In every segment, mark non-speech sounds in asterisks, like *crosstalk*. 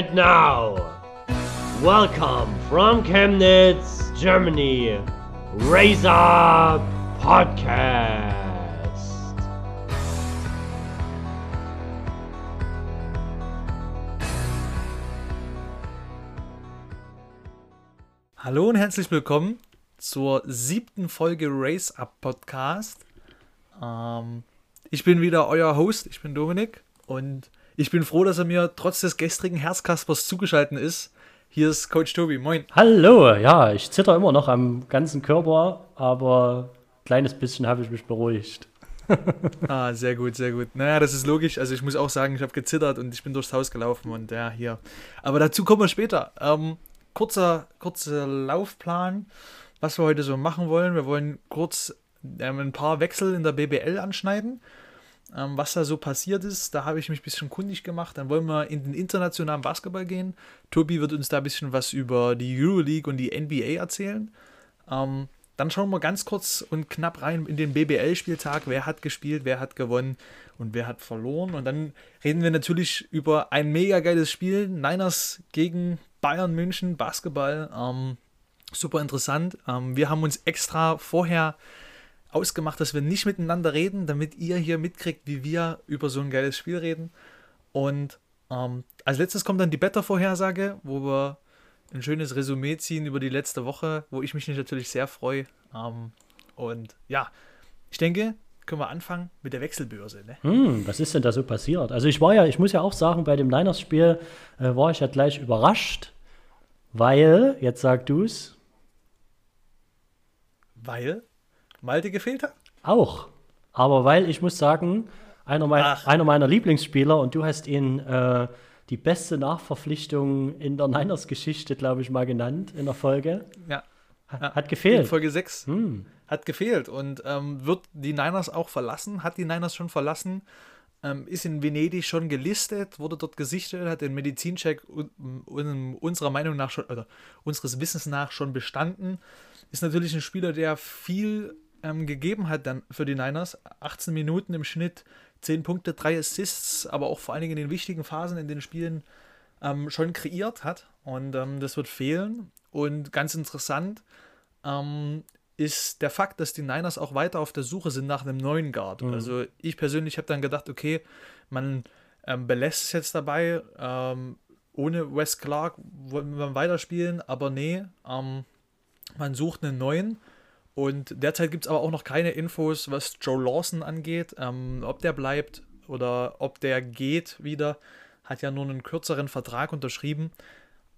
And now, welcome from Chemnitz, Germany, Razor Podcast. Hallo und herzlich willkommen zur siebten Folge Race Up Podcast. Ähm, ich bin wieder euer Host, ich bin Dominik und ich bin froh, dass er mir trotz des gestrigen Herzkaspers zugeschaltet ist. Hier ist Coach Tobi, moin. Hallo, ja, ich zitter immer noch am ganzen Körper, aber ein kleines bisschen habe ich mich beruhigt. *laughs* ah, sehr gut, sehr gut. Naja, das ist logisch. Also ich muss auch sagen, ich habe gezittert und ich bin durchs Haus gelaufen und ja, hier. Aber dazu kommen wir später. Ähm, kurzer, kurzer Laufplan, was wir heute so machen wollen. Wir wollen kurz ähm, ein paar Wechsel in der BBL anschneiden ähm, was da so passiert ist. Da habe ich mich ein bisschen kundig gemacht. Dann wollen wir in den internationalen Basketball gehen. Tobi wird uns da ein bisschen was über die Euroleague und die NBA erzählen. Ähm, dann schauen wir ganz kurz und knapp rein in den BBL-Spieltag. Wer hat gespielt, wer hat gewonnen und wer hat verloren. Und dann reden wir natürlich über ein mega geiles Spiel. Niners gegen Bayern München, Basketball. Ähm, super interessant. Ähm, wir haben uns extra vorher ausgemacht, dass wir nicht miteinander reden, damit ihr hier mitkriegt, wie wir über so ein geiles Spiel reden. Und ähm, als letztes kommt dann die Beta-Vorhersage, wo wir ein schönes Resümee ziehen über die letzte Woche, wo ich mich natürlich sehr freue. Ähm, und ja, ich denke, können wir anfangen mit der Wechselbörse. Ne? Hm, was ist denn da so passiert? Also ich war ja, ich muss ja auch sagen, bei dem Niners-Spiel äh, war ich ja gleich überrascht, weil, jetzt sag du's. Weil? Malte gefehlt hat? Auch. Aber weil ich muss sagen, einer, mein, einer meiner Lieblingsspieler und du hast ihn äh, die beste Nachverpflichtung in der Niners-Geschichte, glaube ich, mal genannt in der Folge. Ja. Hat, hat gefehlt. In Folge 6. Hm. Hat gefehlt. Und ähm, wird die Niners auch verlassen? Hat die Niners schon verlassen? Ähm, ist in Venedig schon gelistet, wurde dort gesichtet, hat den Medizincheck unserer Meinung nach schon, oder unseres Wissens nach schon bestanden. Ist natürlich ein Spieler, der viel ähm, gegeben hat dann für die Niners. 18 Minuten im Schnitt, 10 Punkte, 3 Assists, aber auch vor allen Dingen in den wichtigen Phasen in den Spielen ähm, schon kreiert hat. Und ähm, das wird fehlen. Und ganz interessant ähm, ist der Fakt, dass die Niners auch weiter auf der Suche sind nach einem neuen Guard. Mhm. Also ich persönlich habe dann gedacht, okay, man ähm, belässt es jetzt dabei. Ähm, ohne Wes Clark wollen wir weiterspielen, aber nee, man sucht einen neuen. Und derzeit gibt es aber auch noch keine Infos, was Joe Lawson angeht. Ähm, ob der bleibt oder ob der geht wieder. Hat ja nur einen kürzeren Vertrag unterschrieben.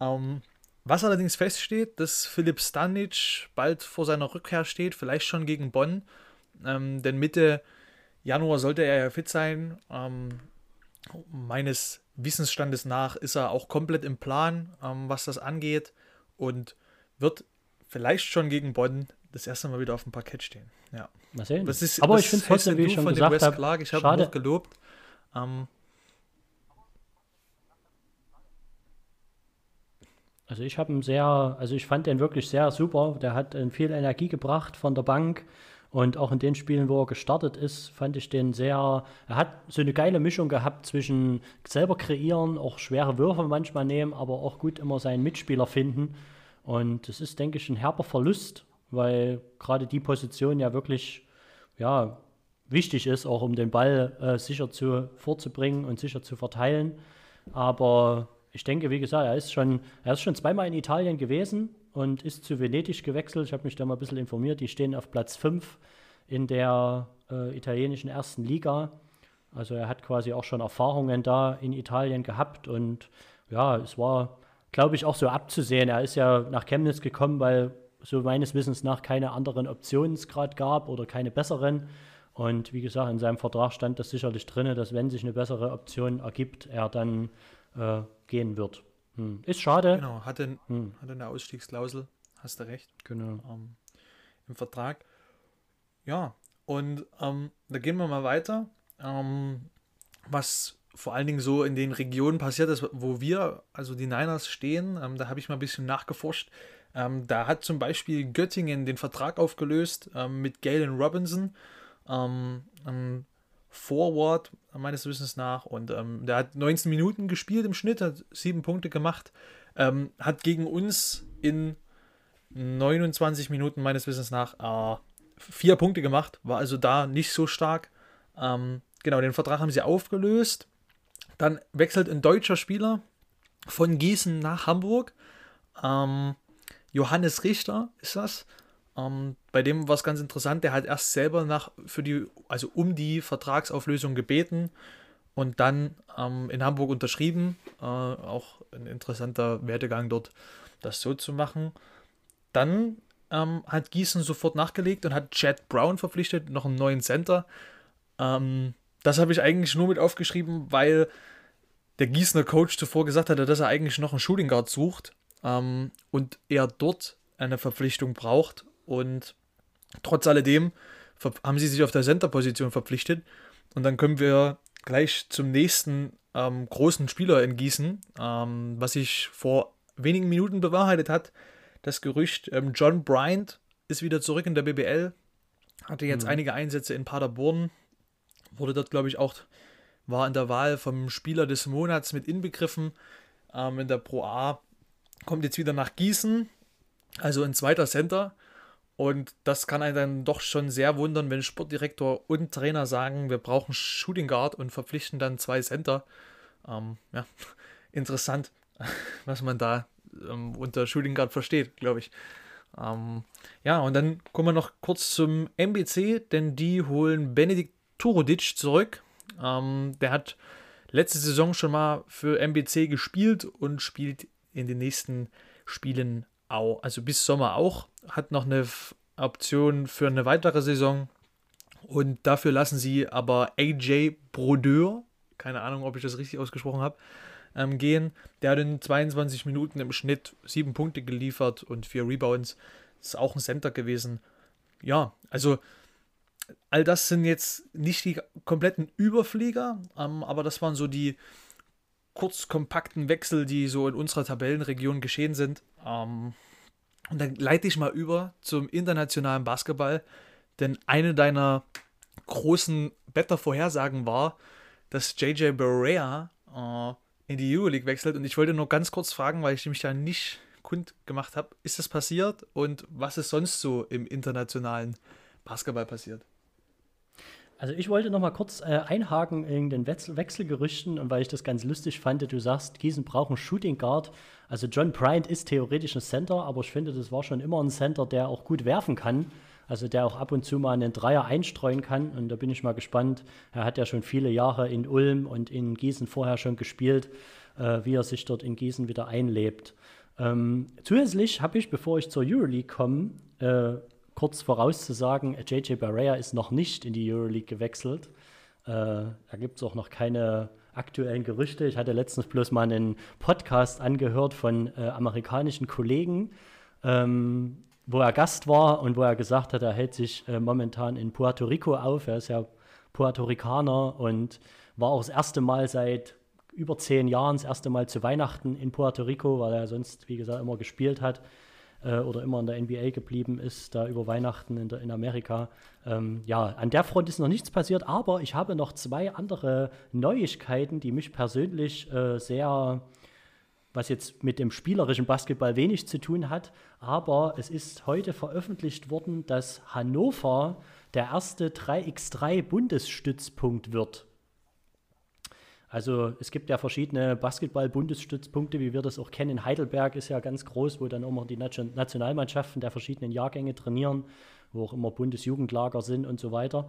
Ähm, was allerdings feststeht, dass Philipp Stanic bald vor seiner Rückkehr steht, vielleicht schon gegen Bonn. Ähm, denn Mitte Januar sollte er ja fit sein. Ähm, meines Wissensstandes nach ist er auch komplett im Plan, ähm, was das angeht. Und wird vielleicht schon gegen Bonn das erste Mal wieder auf dem Parkett stehen. Ja. Mal sehen. Ist, Aber ich finde trotzdem, wie ich schon gesagt habe, ich habe gelobt. Ähm, also ich habe ihn sehr, also ich fand den wirklich sehr super. Der hat viel Energie gebracht von der Bank. Und auch in den Spielen, wo er gestartet ist, fand ich den sehr. Er hat so eine geile Mischung gehabt zwischen selber kreieren, auch schwere Würfe manchmal nehmen, aber auch gut immer seinen Mitspieler finden. Und das ist, denke ich, ein herber Verlust, weil gerade die Position ja wirklich ja, wichtig ist, auch um den Ball äh, sicher zu, vorzubringen und sicher zu verteilen. Aber ich denke, wie gesagt, er ist schon, er ist schon zweimal in Italien gewesen und ist zu Venedig gewechselt. Ich habe mich da mal ein bisschen informiert. Die stehen auf Platz 5 in der äh, italienischen ersten Liga. Also er hat quasi auch schon Erfahrungen da in Italien gehabt und ja, es war glaube ich, auch so abzusehen. Er ist ja nach Chemnitz gekommen, weil so meines Wissens nach keine anderen Optionen es gerade gab oder keine besseren. Und wie gesagt, in seinem Vertrag stand das sicherlich drin, dass wenn sich eine bessere Option ergibt, er dann äh, gehen wird. Hm. Ist schade. Genau, hatte, hm. hatte eine Ausstiegsklausel, hast du recht. Genau. Ähm, Im Vertrag. Ja, und ähm, da gehen wir mal weiter. Ähm, was vor allen Dingen so in den Regionen passiert ist, wo wir, also die Niners, stehen. Ähm, da habe ich mal ein bisschen nachgeforscht. Ähm, da hat zum Beispiel Göttingen den Vertrag aufgelöst ähm, mit Galen Robinson. Ähm, Forward, meines Wissens nach. Und ähm, der hat 19 Minuten gespielt im Schnitt, hat sieben Punkte gemacht. Ähm, hat gegen uns in 29 Minuten meines Wissens nach äh, vier Punkte gemacht, war also da nicht so stark. Ähm, genau, den Vertrag haben sie aufgelöst. Dann wechselt ein deutscher Spieler von Gießen nach Hamburg. Ähm, Johannes Richter ist das. Ähm, bei dem war es ganz interessant, der hat erst selber nach für die, also um die Vertragsauflösung gebeten und dann ähm, in Hamburg unterschrieben. Äh, auch ein interessanter Werdegang dort, das so zu machen. Dann ähm, hat Gießen sofort nachgelegt und hat Chad Brown verpflichtet, noch einen neuen Center. Ähm, das habe ich eigentlich nur mit aufgeschrieben, weil der Gießener Coach zuvor gesagt hatte, dass er eigentlich noch einen Shooting Guard sucht ähm, und er dort eine Verpflichtung braucht. Und trotz alledem haben sie sich auf der Center-Position verpflichtet. Und dann können wir gleich zum nächsten ähm, großen Spieler in Gießen, ähm, was sich vor wenigen Minuten bewahrheitet hat. Das Gerücht, ähm, John Bryant ist wieder zurück in der BBL, hatte jetzt mhm. einige Einsätze in Paderborn, wurde dort, glaube ich, auch, war in der Wahl vom Spieler des Monats mit inbegriffen. Ähm, in der Pro A kommt jetzt wieder nach Gießen, also ein zweiter Center. Und das kann einen dann doch schon sehr wundern, wenn Sportdirektor und Trainer sagen, wir brauchen Shooting Guard und verpflichten dann zwei Center. Ähm, ja, *laughs* interessant, *laughs* was man da ähm, unter Shooting Guard versteht, glaube ich. Ähm, ja, und dann kommen wir noch kurz zum MBC, denn die holen Benedikt Turodic zurück. Ähm, der hat letzte Saison schon mal für MBC gespielt und spielt in den nächsten Spielen auch, also bis Sommer auch, hat noch eine Option für eine weitere Saison. Und dafür lassen sie aber AJ Brodeur, keine Ahnung, ob ich das richtig ausgesprochen habe, ähm, gehen. Der hat in 22 Minuten im Schnitt sieben Punkte geliefert und vier Rebounds. Ist auch ein Center gewesen. Ja, also all das sind jetzt nicht die kompletten Überflieger, ähm, aber das waren so die kurz kompakten Wechsel, die so in unserer Tabellenregion geschehen sind. Ähm, und dann leite ich mal über zum internationalen Basketball, denn eine deiner großen Wettervorhersagen war, dass JJ Barea äh, in die Euroleague wechselt. Und ich wollte nur ganz kurz fragen, weil ich mich da nicht kund gemacht habe, ist das passiert und was ist sonst so im internationalen Basketball passiert? Also ich wollte noch mal kurz äh, einhaken in den Wechsel Wechselgerüchten und weil ich das ganz lustig fand, du sagst, Gießen braucht einen Shooting Guard. Also John Bryant ist theoretisch ein Center, aber ich finde, das war schon immer ein Center, der auch gut werfen kann. Also der auch ab und zu mal einen Dreier einstreuen kann. Und da bin ich mal gespannt. Er hat ja schon viele Jahre in Ulm und in Gießen vorher schon gespielt, äh, wie er sich dort in Gießen wieder einlebt. Ähm, zusätzlich habe ich, bevor ich zur Euroleague komme, äh, kurz vorauszusagen, JJ Barrea ist noch nicht in die Euroleague gewechselt. Äh, da gibt es auch noch keine aktuellen Gerüchte. Ich hatte letztens bloß mal einen Podcast angehört von äh, amerikanischen Kollegen, ähm, wo er Gast war und wo er gesagt hat, er hält sich äh, momentan in Puerto Rico auf. Er ist ja Puerto Ricaner und war auch das erste Mal seit über zehn Jahren, das erste Mal zu Weihnachten in Puerto Rico, weil er sonst, wie gesagt, immer gespielt hat äh, oder immer in der NBA geblieben ist, da über Weihnachten in, der, in Amerika. Ähm, ja, an der Front ist noch nichts passiert, aber ich habe noch zwei andere Neuigkeiten, die mich persönlich äh, sehr was jetzt mit dem spielerischen Basketball wenig zu tun hat, aber es ist heute veröffentlicht worden, dass Hannover der erste 3x3 Bundesstützpunkt wird. Also es gibt ja verschiedene Basketball-Bundesstützpunkte, wie wir das auch kennen. Heidelberg ist ja ganz groß, wo dann immer die Nationalmannschaften der verschiedenen Jahrgänge trainieren, wo auch immer Bundesjugendlager sind und so weiter.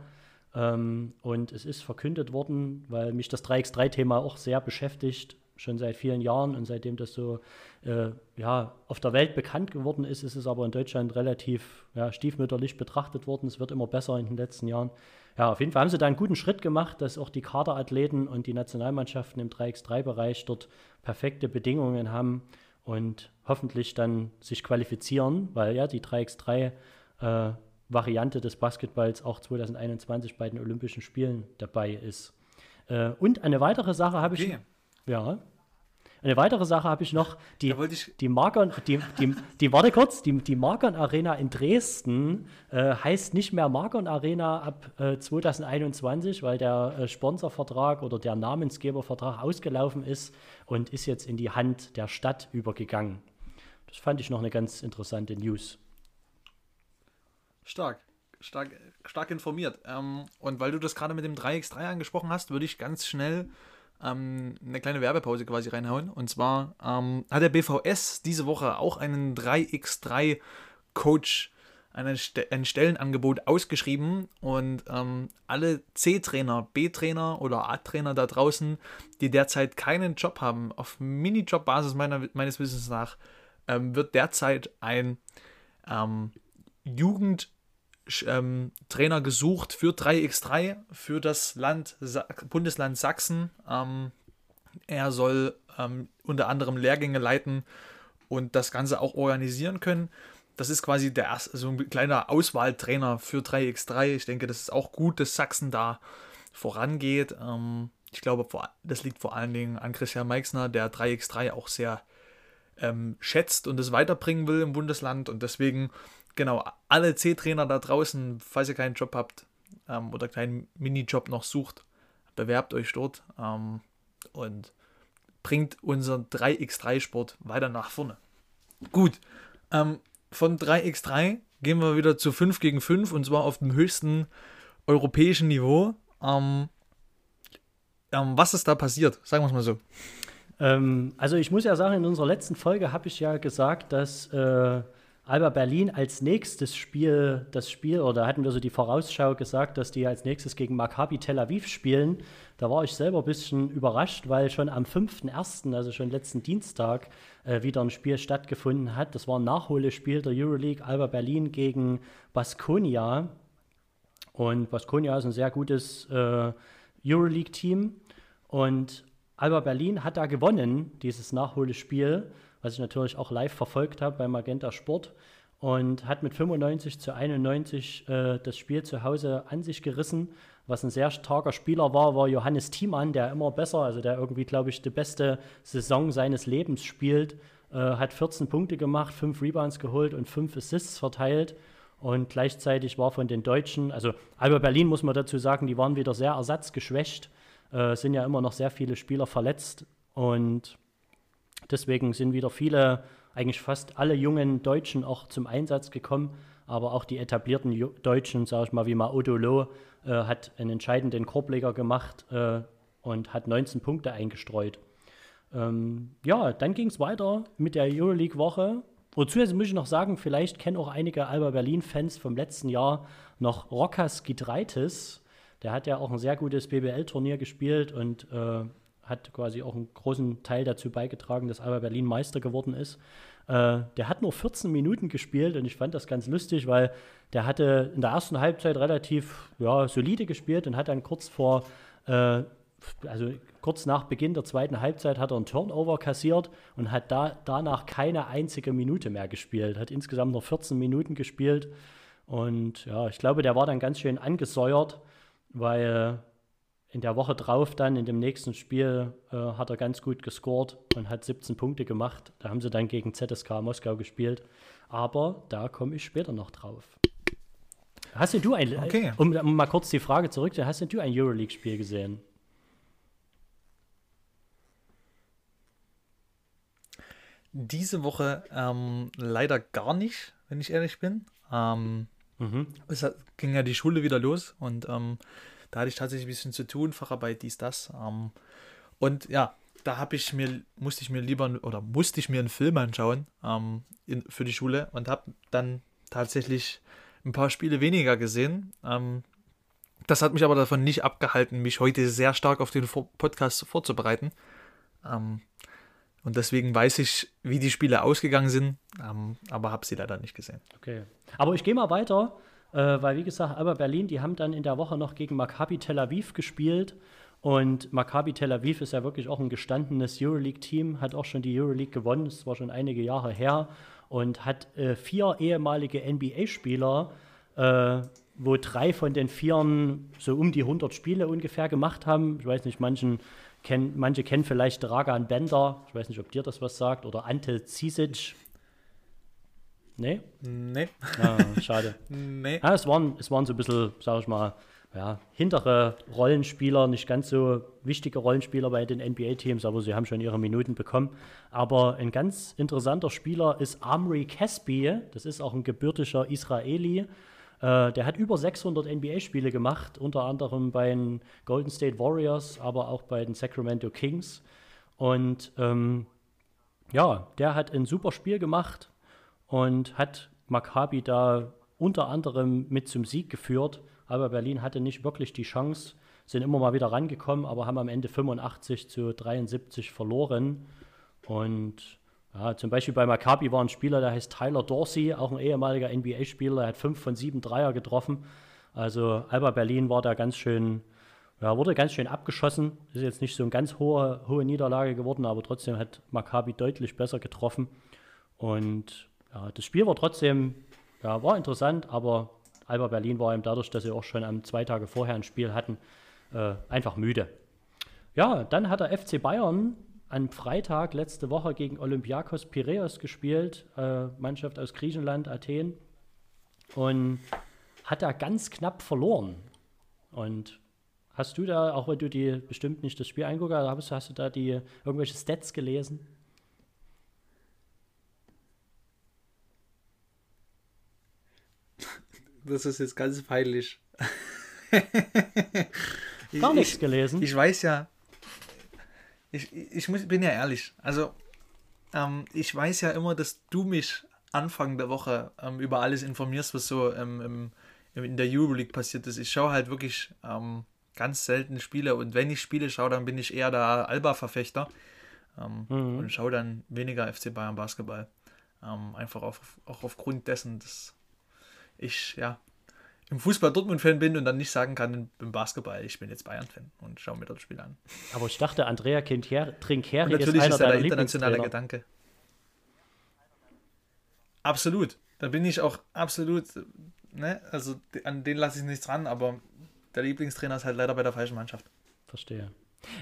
Ähm, und es ist verkündet worden, weil mich das 3x3-Thema auch sehr beschäftigt, schon seit vielen Jahren und seitdem das so äh, ja, auf der Welt bekannt geworden ist, ist es aber in Deutschland relativ ja, stiefmütterlich betrachtet worden. Es wird immer besser in den letzten Jahren ja, auf jeden Fall haben sie da einen guten Schritt gemacht, dass auch die Kaderathleten und die Nationalmannschaften im 3x3-Bereich dort perfekte Bedingungen haben und hoffentlich dann sich qualifizieren, weil ja die 3x3 äh, des Basketballs auch 2021 bei den Olympischen Spielen dabei ist. Äh, und eine weitere Sache habe okay. ich. Ja. Eine weitere Sache habe ich noch, die, ich- die Markern, die, die, die, warte kurz, die, die Markern Arena in Dresden äh, heißt nicht mehr Markern Arena ab äh, 2021, weil der äh, Sponsorvertrag oder der Namensgebervertrag ausgelaufen ist und ist jetzt in die Hand der Stadt übergegangen. Das fand ich noch eine ganz interessante News. Stark, stark, stark informiert. Ähm, und weil du das gerade mit dem 3x3 angesprochen hast, würde ich ganz schnell ähm, eine kleine Werbepause quasi reinhauen. Und zwar ähm, hat der BVS diese Woche auch einen 3x3 Coach, einen Ste ein Stellenangebot ausgeschrieben und ähm, alle C-Trainer, B-Trainer oder A-Trainer da draußen, die derzeit keinen Job haben, auf Minijob-Basis meines Wissens nach, ähm, wird derzeit ein ähm, Jugend ähm, Trainer gesucht für 3x3 für das Land Sa Bundesland Sachsen. Ähm, er soll ähm, unter anderem Lehrgänge leiten und das Ganze auch organisieren können. Das ist quasi der erste, so ein kleiner Auswahltrainer für 3x3. Ich denke, das ist auch gut, dass Sachsen da vorangeht. Ähm, ich glaube, das liegt vor allen Dingen an Christian Meixner, der 3x3 auch sehr ähm, schätzt und es weiterbringen will im Bundesland. Und deswegen, genau, alle C-Trainer da draußen, falls ihr keinen Job habt ähm, oder keinen Minijob noch sucht, bewerbt euch dort ähm, und bringt unseren 3x3-Sport weiter nach vorne. Gut, ähm, von 3x3 gehen wir wieder zu 5 gegen 5 und zwar auf dem höchsten europäischen Niveau. Ähm, ähm, was ist da passiert? Sagen wir es mal so. Ähm, also ich muss ja sagen, in unserer letzten Folge habe ich ja gesagt, dass äh, Alba Berlin als nächstes Spiel, das Spiel, oder hatten wir so die Vorausschau gesagt, dass die als nächstes gegen Maccabi Tel Aviv spielen. Da war ich selber ein bisschen überrascht, weil schon am 5.1., also schon letzten Dienstag, äh, wieder ein Spiel stattgefunden hat. Das war ein Nachholespiel der Euroleague Alba Berlin gegen Baskonia. Und Baskonia ist ein sehr gutes äh, Euroleague-Team. Und Alba Berlin hat da gewonnen, dieses Nachholespiel, was ich natürlich auch live verfolgt habe bei Magenta Sport. Und hat mit 95 zu 91 äh, das Spiel zu Hause an sich gerissen. Was ein sehr starker Spieler war, war Johannes Thiemann, der immer besser, also der irgendwie, glaube ich, die beste Saison seines Lebens spielt. Äh, hat 14 Punkte gemacht, 5 Rebounds geholt und 5 Assists verteilt. Und gleichzeitig war von den Deutschen, also Alba Berlin muss man dazu sagen, die waren wieder sehr ersatzgeschwächt. Äh, sind ja immer noch sehr viele Spieler verletzt. Und deswegen sind wieder viele, eigentlich fast alle jungen Deutschen auch zum Einsatz gekommen. Aber auch die etablierten Deutschen, sage ich mal, wie Maudolo, äh, hat einen entscheidenden Korbleger gemacht äh, und hat 19 Punkte eingestreut. Ähm, ja, dann ging es weiter mit der Euroleague-Woche. Wozu jetzt muss ich noch sagen, vielleicht kennen auch einige Alba Berlin-Fans vom letzten Jahr noch Rokas Gidreitis. Der hat ja auch ein sehr gutes BBL-Turnier gespielt und äh, hat quasi auch einen großen Teil dazu beigetragen, dass Alba Berlin Meister geworden ist. Äh, der hat nur 14 Minuten gespielt und ich fand das ganz lustig, weil der hatte in der ersten Halbzeit relativ ja, solide gespielt und hat dann kurz vor äh, also kurz nach Beginn der zweiten Halbzeit hat er einen Turnover kassiert und hat da, danach keine einzige Minute mehr gespielt. Hat insgesamt noch 14 Minuten gespielt. Und ja, ich glaube, der war dann ganz schön angesäuert, weil in der Woche drauf dann, in dem nächsten Spiel, äh, hat er ganz gut gescored und hat 17 Punkte gemacht. Da haben sie dann gegen ZSK Moskau gespielt. Aber da komme ich später noch drauf. Hast du ein, Okay. um, um mal kurz die Frage zurückzunehmen, hast denn du ein Euroleague-Spiel gesehen? Diese Woche ähm, leider gar nicht, wenn ich ehrlich bin. Ähm, Mhm. es ging ja die Schule wieder los und ähm, da hatte ich tatsächlich ein bisschen zu tun, Facharbeit, dies, das. Ähm, und ja, da habe ich mir, musste ich mir lieber oder musste ich mir einen Film anschauen ähm, in, für die Schule und habe dann tatsächlich ein paar Spiele weniger gesehen. Ähm, das hat mich aber davon nicht abgehalten, mich heute sehr stark auf den Podcast vorzubereiten. Ähm, und deswegen weiß ich, wie die Spiele ausgegangen sind, ähm, aber habe sie leider nicht gesehen. Okay. Aber ich gehe mal weiter, äh, weil wie gesagt, Alba Berlin, die haben dann in der Woche noch gegen Maccabi Tel Aviv gespielt. Und Maccabi Tel Aviv ist ja wirklich auch ein gestandenes Euroleague-Team, hat auch schon die Euroleague gewonnen, das war schon einige Jahre her, und hat äh, vier ehemalige NBA-Spieler, äh, wo drei von den Vieren so um die 100 Spiele ungefähr gemacht haben. Ich weiß nicht, manchen kenn, manche kennen vielleicht Dragan Bender, ich weiß nicht, ob dir das was sagt, oder Ante Cisic. Nee? Nee. Ah, schade. *laughs* nee. Ja, es, waren, es waren so ein bisschen, sag ich mal, ja, hintere Rollenspieler, nicht ganz so wichtige Rollenspieler bei den NBA-Teams, aber sie haben schon ihre Minuten bekommen. Aber ein ganz interessanter Spieler ist Amri Caspi, das ist auch ein gebürtiger Israeli. Äh, der hat über 600 NBA-Spiele gemacht, unter anderem bei den Golden State Warriors, aber auch bei den Sacramento Kings. Und ähm, ja, der hat ein super Spiel gemacht und hat Maccabi da unter anderem mit zum Sieg geführt aber Berlin hatte nicht wirklich die Chance, sind immer mal wieder rangekommen, aber haben am Ende 85 zu 73 verloren. Und ja, zum Beispiel bei Maccabi war ein Spieler, der heißt Tyler Dorsey, auch ein ehemaliger NBA-Spieler, der hat fünf von sieben Dreier getroffen. Also Alba Berlin war da ganz schön, ja, wurde ganz schön abgeschossen. Ist jetzt nicht so eine ganz hohe, hohe Niederlage geworden, aber trotzdem hat Maccabi deutlich besser getroffen. Und ja, das Spiel war trotzdem, ja, war interessant, aber Alba Berlin war eben dadurch, dass sie auch schon am zwei Tage vorher ein Spiel hatten, äh, einfach müde. Ja, dann hat der FC Bayern am Freitag letzte Woche gegen Olympiakos Piraeus gespielt, äh, Mannschaft aus Griechenland, Athen, und hat da ganz knapp verloren. Und hast du da, auch wenn du die bestimmt nicht das Spiel anguckst, hast, hast du da die irgendwelche Stats gelesen? Das ist jetzt ganz peinlich. *laughs* Gar nichts gelesen. Ich, ich weiß ja, ich, ich muss, bin ja ehrlich. Also, ähm, ich weiß ja immer, dass du mich Anfang der Woche ähm, über alles informierst, was so ähm, im, in der Euroleague passiert ist. Ich schaue halt wirklich ähm, ganz selten Spiele und wenn ich Spiele schaue, dann bin ich eher der Alba-Verfechter ähm, mhm. und schaue dann weniger FC Bayern Basketball. Ähm, einfach auf, auch aufgrund dessen, dass ich ja im Fußball Dortmund-Fan bin und dann nicht sagen kann im Basketball, ich bin jetzt Bayern-Fan und schaue mir das Spiel an. Aber ich dachte, Andrea Trinkeri ist einer ist der internationale Gedanke. Absolut. Da bin ich auch absolut, ne, also an den lasse ich nichts dran, aber der Lieblingstrainer ist halt leider bei der falschen Mannschaft. Verstehe.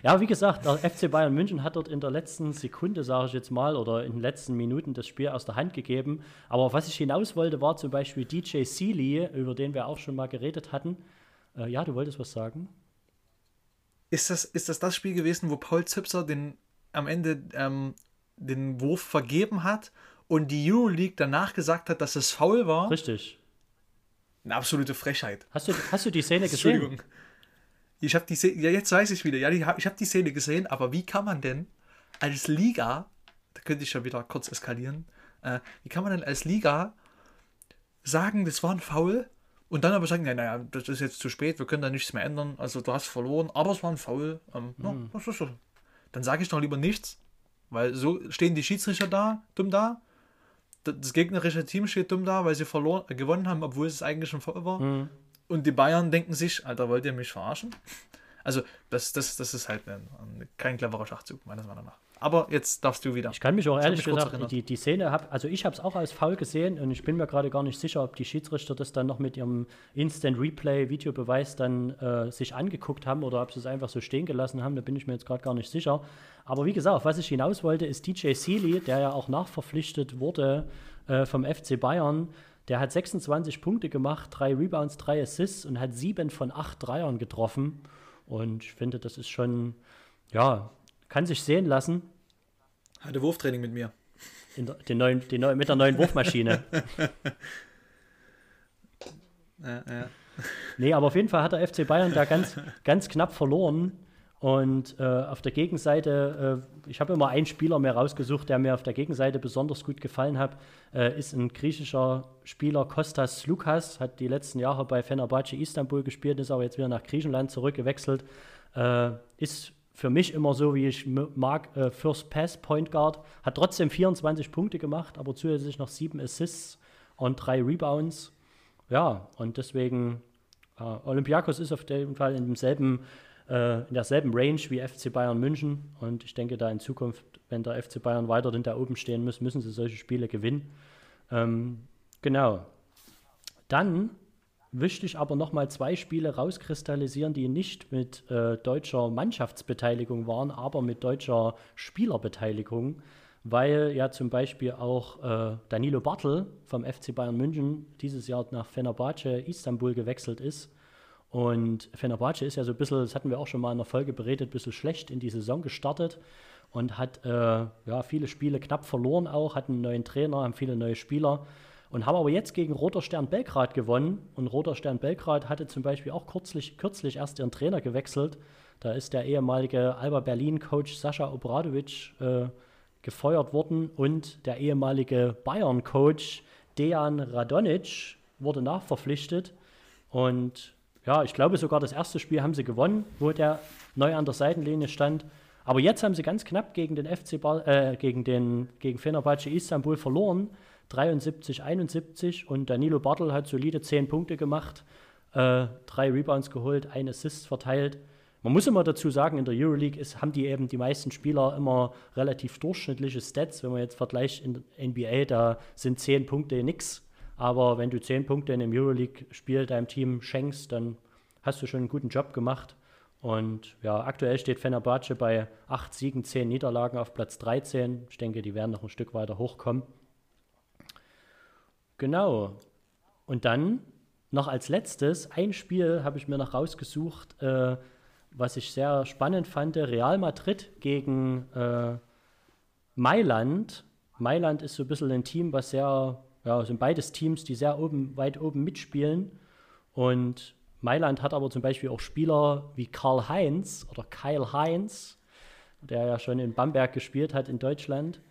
Ja, wie gesagt, der FC Bayern München hat dort in der letzten Sekunde, sage ich jetzt mal, oder in den letzten Minuten das Spiel aus der Hand gegeben. Aber was ich hinaus wollte, war zum Beispiel DJ Sealy, über den wir auch schon mal geredet hatten. Äh, ja, du wolltest was sagen? Ist das, ist das das Spiel gewesen, wo Paul Zipser den, am Ende ähm, den Wurf vergeben hat und die Euroleague danach gesagt hat, dass es faul war? Richtig. Eine absolute Frechheit. Hast du, hast du die Szene *laughs* gesehen? Entschuldigung. Ich habe die Szene, ja, jetzt weiß ich wieder. Ja, ich habe die Szene gesehen, aber wie kann man denn als Liga, da könnte ich ja wieder kurz eskalieren, äh, wie kann man denn als Liga sagen, das war ein Foul und dann aber sagen, naja, naja, das ist jetzt zu spät, wir können da nichts mehr ändern, also du hast verloren, aber es war ein Foul. Ähm, mhm. ja, ist so. Dann sage ich doch lieber nichts, weil so stehen die Schiedsrichter da, dumm da. Das gegnerische Team steht dumm da, weil sie verloren, äh, gewonnen haben, obwohl es eigentlich schon Foul war. Mhm. Und die Bayern denken sich, Alter, wollt ihr mich verarschen? Also, das, das, das ist halt ein, ein, kein cleverer Schachzug, meines Meinung nach. Aber jetzt darfst du wieder. Ich kann mich auch ehrlich gesagt, die, die Szene habe, also ich habe es auch als faul gesehen und ich bin mir gerade gar nicht sicher, ob die Schiedsrichter das dann noch mit ihrem Instant Replay Videobeweis dann äh, sich angeguckt haben oder ob sie es einfach so stehen gelassen haben, da bin ich mir jetzt gerade gar nicht sicher. Aber wie gesagt, was ich hinaus wollte, ist DJ Sealy, der ja auch nachverpflichtet wurde äh, vom FC Bayern, der hat 26 Punkte gemacht, drei Rebounds, drei Assists und hat sieben von acht Dreiern getroffen. Und ich finde, das ist schon, ja, kann sich sehen lassen. Hatte Wurftraining mit mir. Der, den neuen, den neuen, mit der neuen Wurfmaschine. *laughs* ja, ja. Nee, aber auf jeden Fall hat der FC Bayern da ganz, ganz knapp verloren. Und äh, auf der Gegenseite, äh, ich habe immer einen Spieler mehr rausgesucht, der mir auf der Gegenseite besonders gut gefallen hat, äh, ist ein griechischer Spieler, Kostas Lukas, hat die letzten Jahre bei Fenerbahce Istanbul gespielt, ist aber jetzt wieder nach Griechenland zurückgewechselt. Äh, ist für mich immer so, wie ich mag, äh, First Pass Point Guard, hat trotzdem 24 Punkte gemacht, aber zusätzlich noch sieben Assists und drei Rebounds. Ja, und deswegen, äh, Olympiakos ist auf jeden Fall in demselben äh, in derselben Range wie FC Bayern München. Und ich denke, da in Zukunft, wenn der FC Bayern weiterhin da oben stehen muss, müssen sie solche Spiele gewinnen. Ähm, genau. Dann wischte ich aber nochmal zwei Spiele rauskristallisieren, die nicht mit äh, deutscher Mannschaftsbeteiligung waren, aber mit deutscher Spielerbeteiligung, weil ja zum Beispiel auch äh, Danilo Bartel vom FC Bayern München dieses Jahr nach Fenerbahce Istanbul gewechselt ist. Und Fenerbahce ist ja so ein bisschen, das hatten wir auch schon mal in der Folge beredet, ein bisschen schlecht in die Saison gestartet und hat äh, ja, viele Spiele knapp verloren auch, hat einen neuen Trainer, haben viele neue Spieler und haben aber jetzt gegen Roter Stern Belgrad gewonnen. Und Roter Stern Belgrad hatte zum Beispiel auch kürzlich, kürzlich erst ihren Trainer gewechselt. Da ist der ehemalige Alba Berlin-Coach Sascha Obradovic äh, gefeuert worden und der ehemalige Bayern-Coach Dejan Radonic wurde nachverpflichtet. Und ja, ich glaube sogar das erste Spiel haben sie gewonnen, wo der neu an der Seitenlinie stand. Aber jetzt haben sie ganz knapp gegen den FC Bar, äh, gegen den gegen Fenerbahce Istanbul verloren. 73, 71 und Danilo Bartel hat solide 10 Punkte gemacht, äh, drei Rebounds geholt, ein Assist verteilt. Man muss immer dazu sagen, in der Euroleague ist, haben die eben die meisten Spieler immer relativ durchschnittliche Stats. Wenn man jetzt vergleicht in der NBA, da sind 10 Punkte nix. Aber wenn du 10 Punkte in einem Euroleague-Spiel deinem Team schenkst, dann hast du schon einen guten Job gemacht. Und ja, aktuell steht Fenerbahce bei 8 Siegen, 10 Niederlagen auf Platz 13. Ich denke, die werden noch ein Stück weiter hochkommen. Genau. Und dann noch als letztes, ein Spiel habe ich mir noch rausgesucht, äh, was ich sehr spannend fand, Real Madrid gegen äh, Mailand. Mailand ist so ein bisschen ein Team, was sehr, ja, sind beides Teams, die sehr oben, weit oben mitspielen. Und Mailand hat aber zum Beispiel auch Spieler wie Karl Heinz oder Kyle Heinz, der ja schon in Bamberg gespielt hat in Deutschland.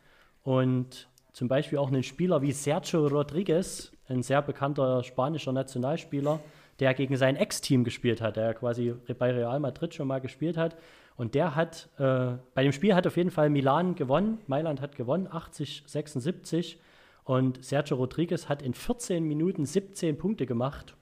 Und zum Beispiel auch einen Spieler wie Sergio Rodriguez, ein sehr bekannter spanischer Nationalspieler, der gegen sein Ex-Team gespielt hat, der quasi bei Real Madrid schon mal gespielt hat. Und der hat, äh, bei dem Spiel hat auf jeden Fall Milan gewonnen, Mailand hat gewonnen, 80, 76. Und Sergio Rodriguez hat in 14 Minuten 17 Punkte gemacht.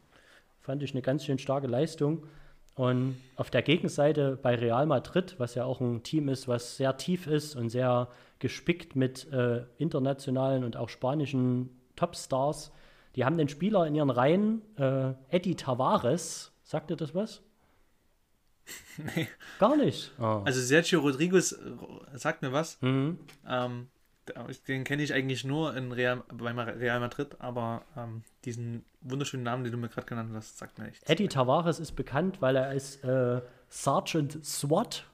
Fand ich eine ganz schön starke Leistung. Und auf der Gegenseite bei Real Madrid, was ja auch ein Team ist, was sehr tief ist und sehr gespickt mit äh, internationalen und auch spanischen Topstars, die haben den Spieler in ihren Reihen, äh, Eddie Tavares, sagt ihr das was? *laughs* Nee. Gar nicht. Oh. Also Sergio Rodriguez äh, sagt mir was. Mhm. Ähm, den kenne ich eigentlich nur in Real, bei Real Madrid, aber ähm, diesen wunderschönen Namen, den du mir gerade genannt hast, sagt mir nichts. Eddie Tavares ist bekannt, weil er ist äh, Sergeant SWAT,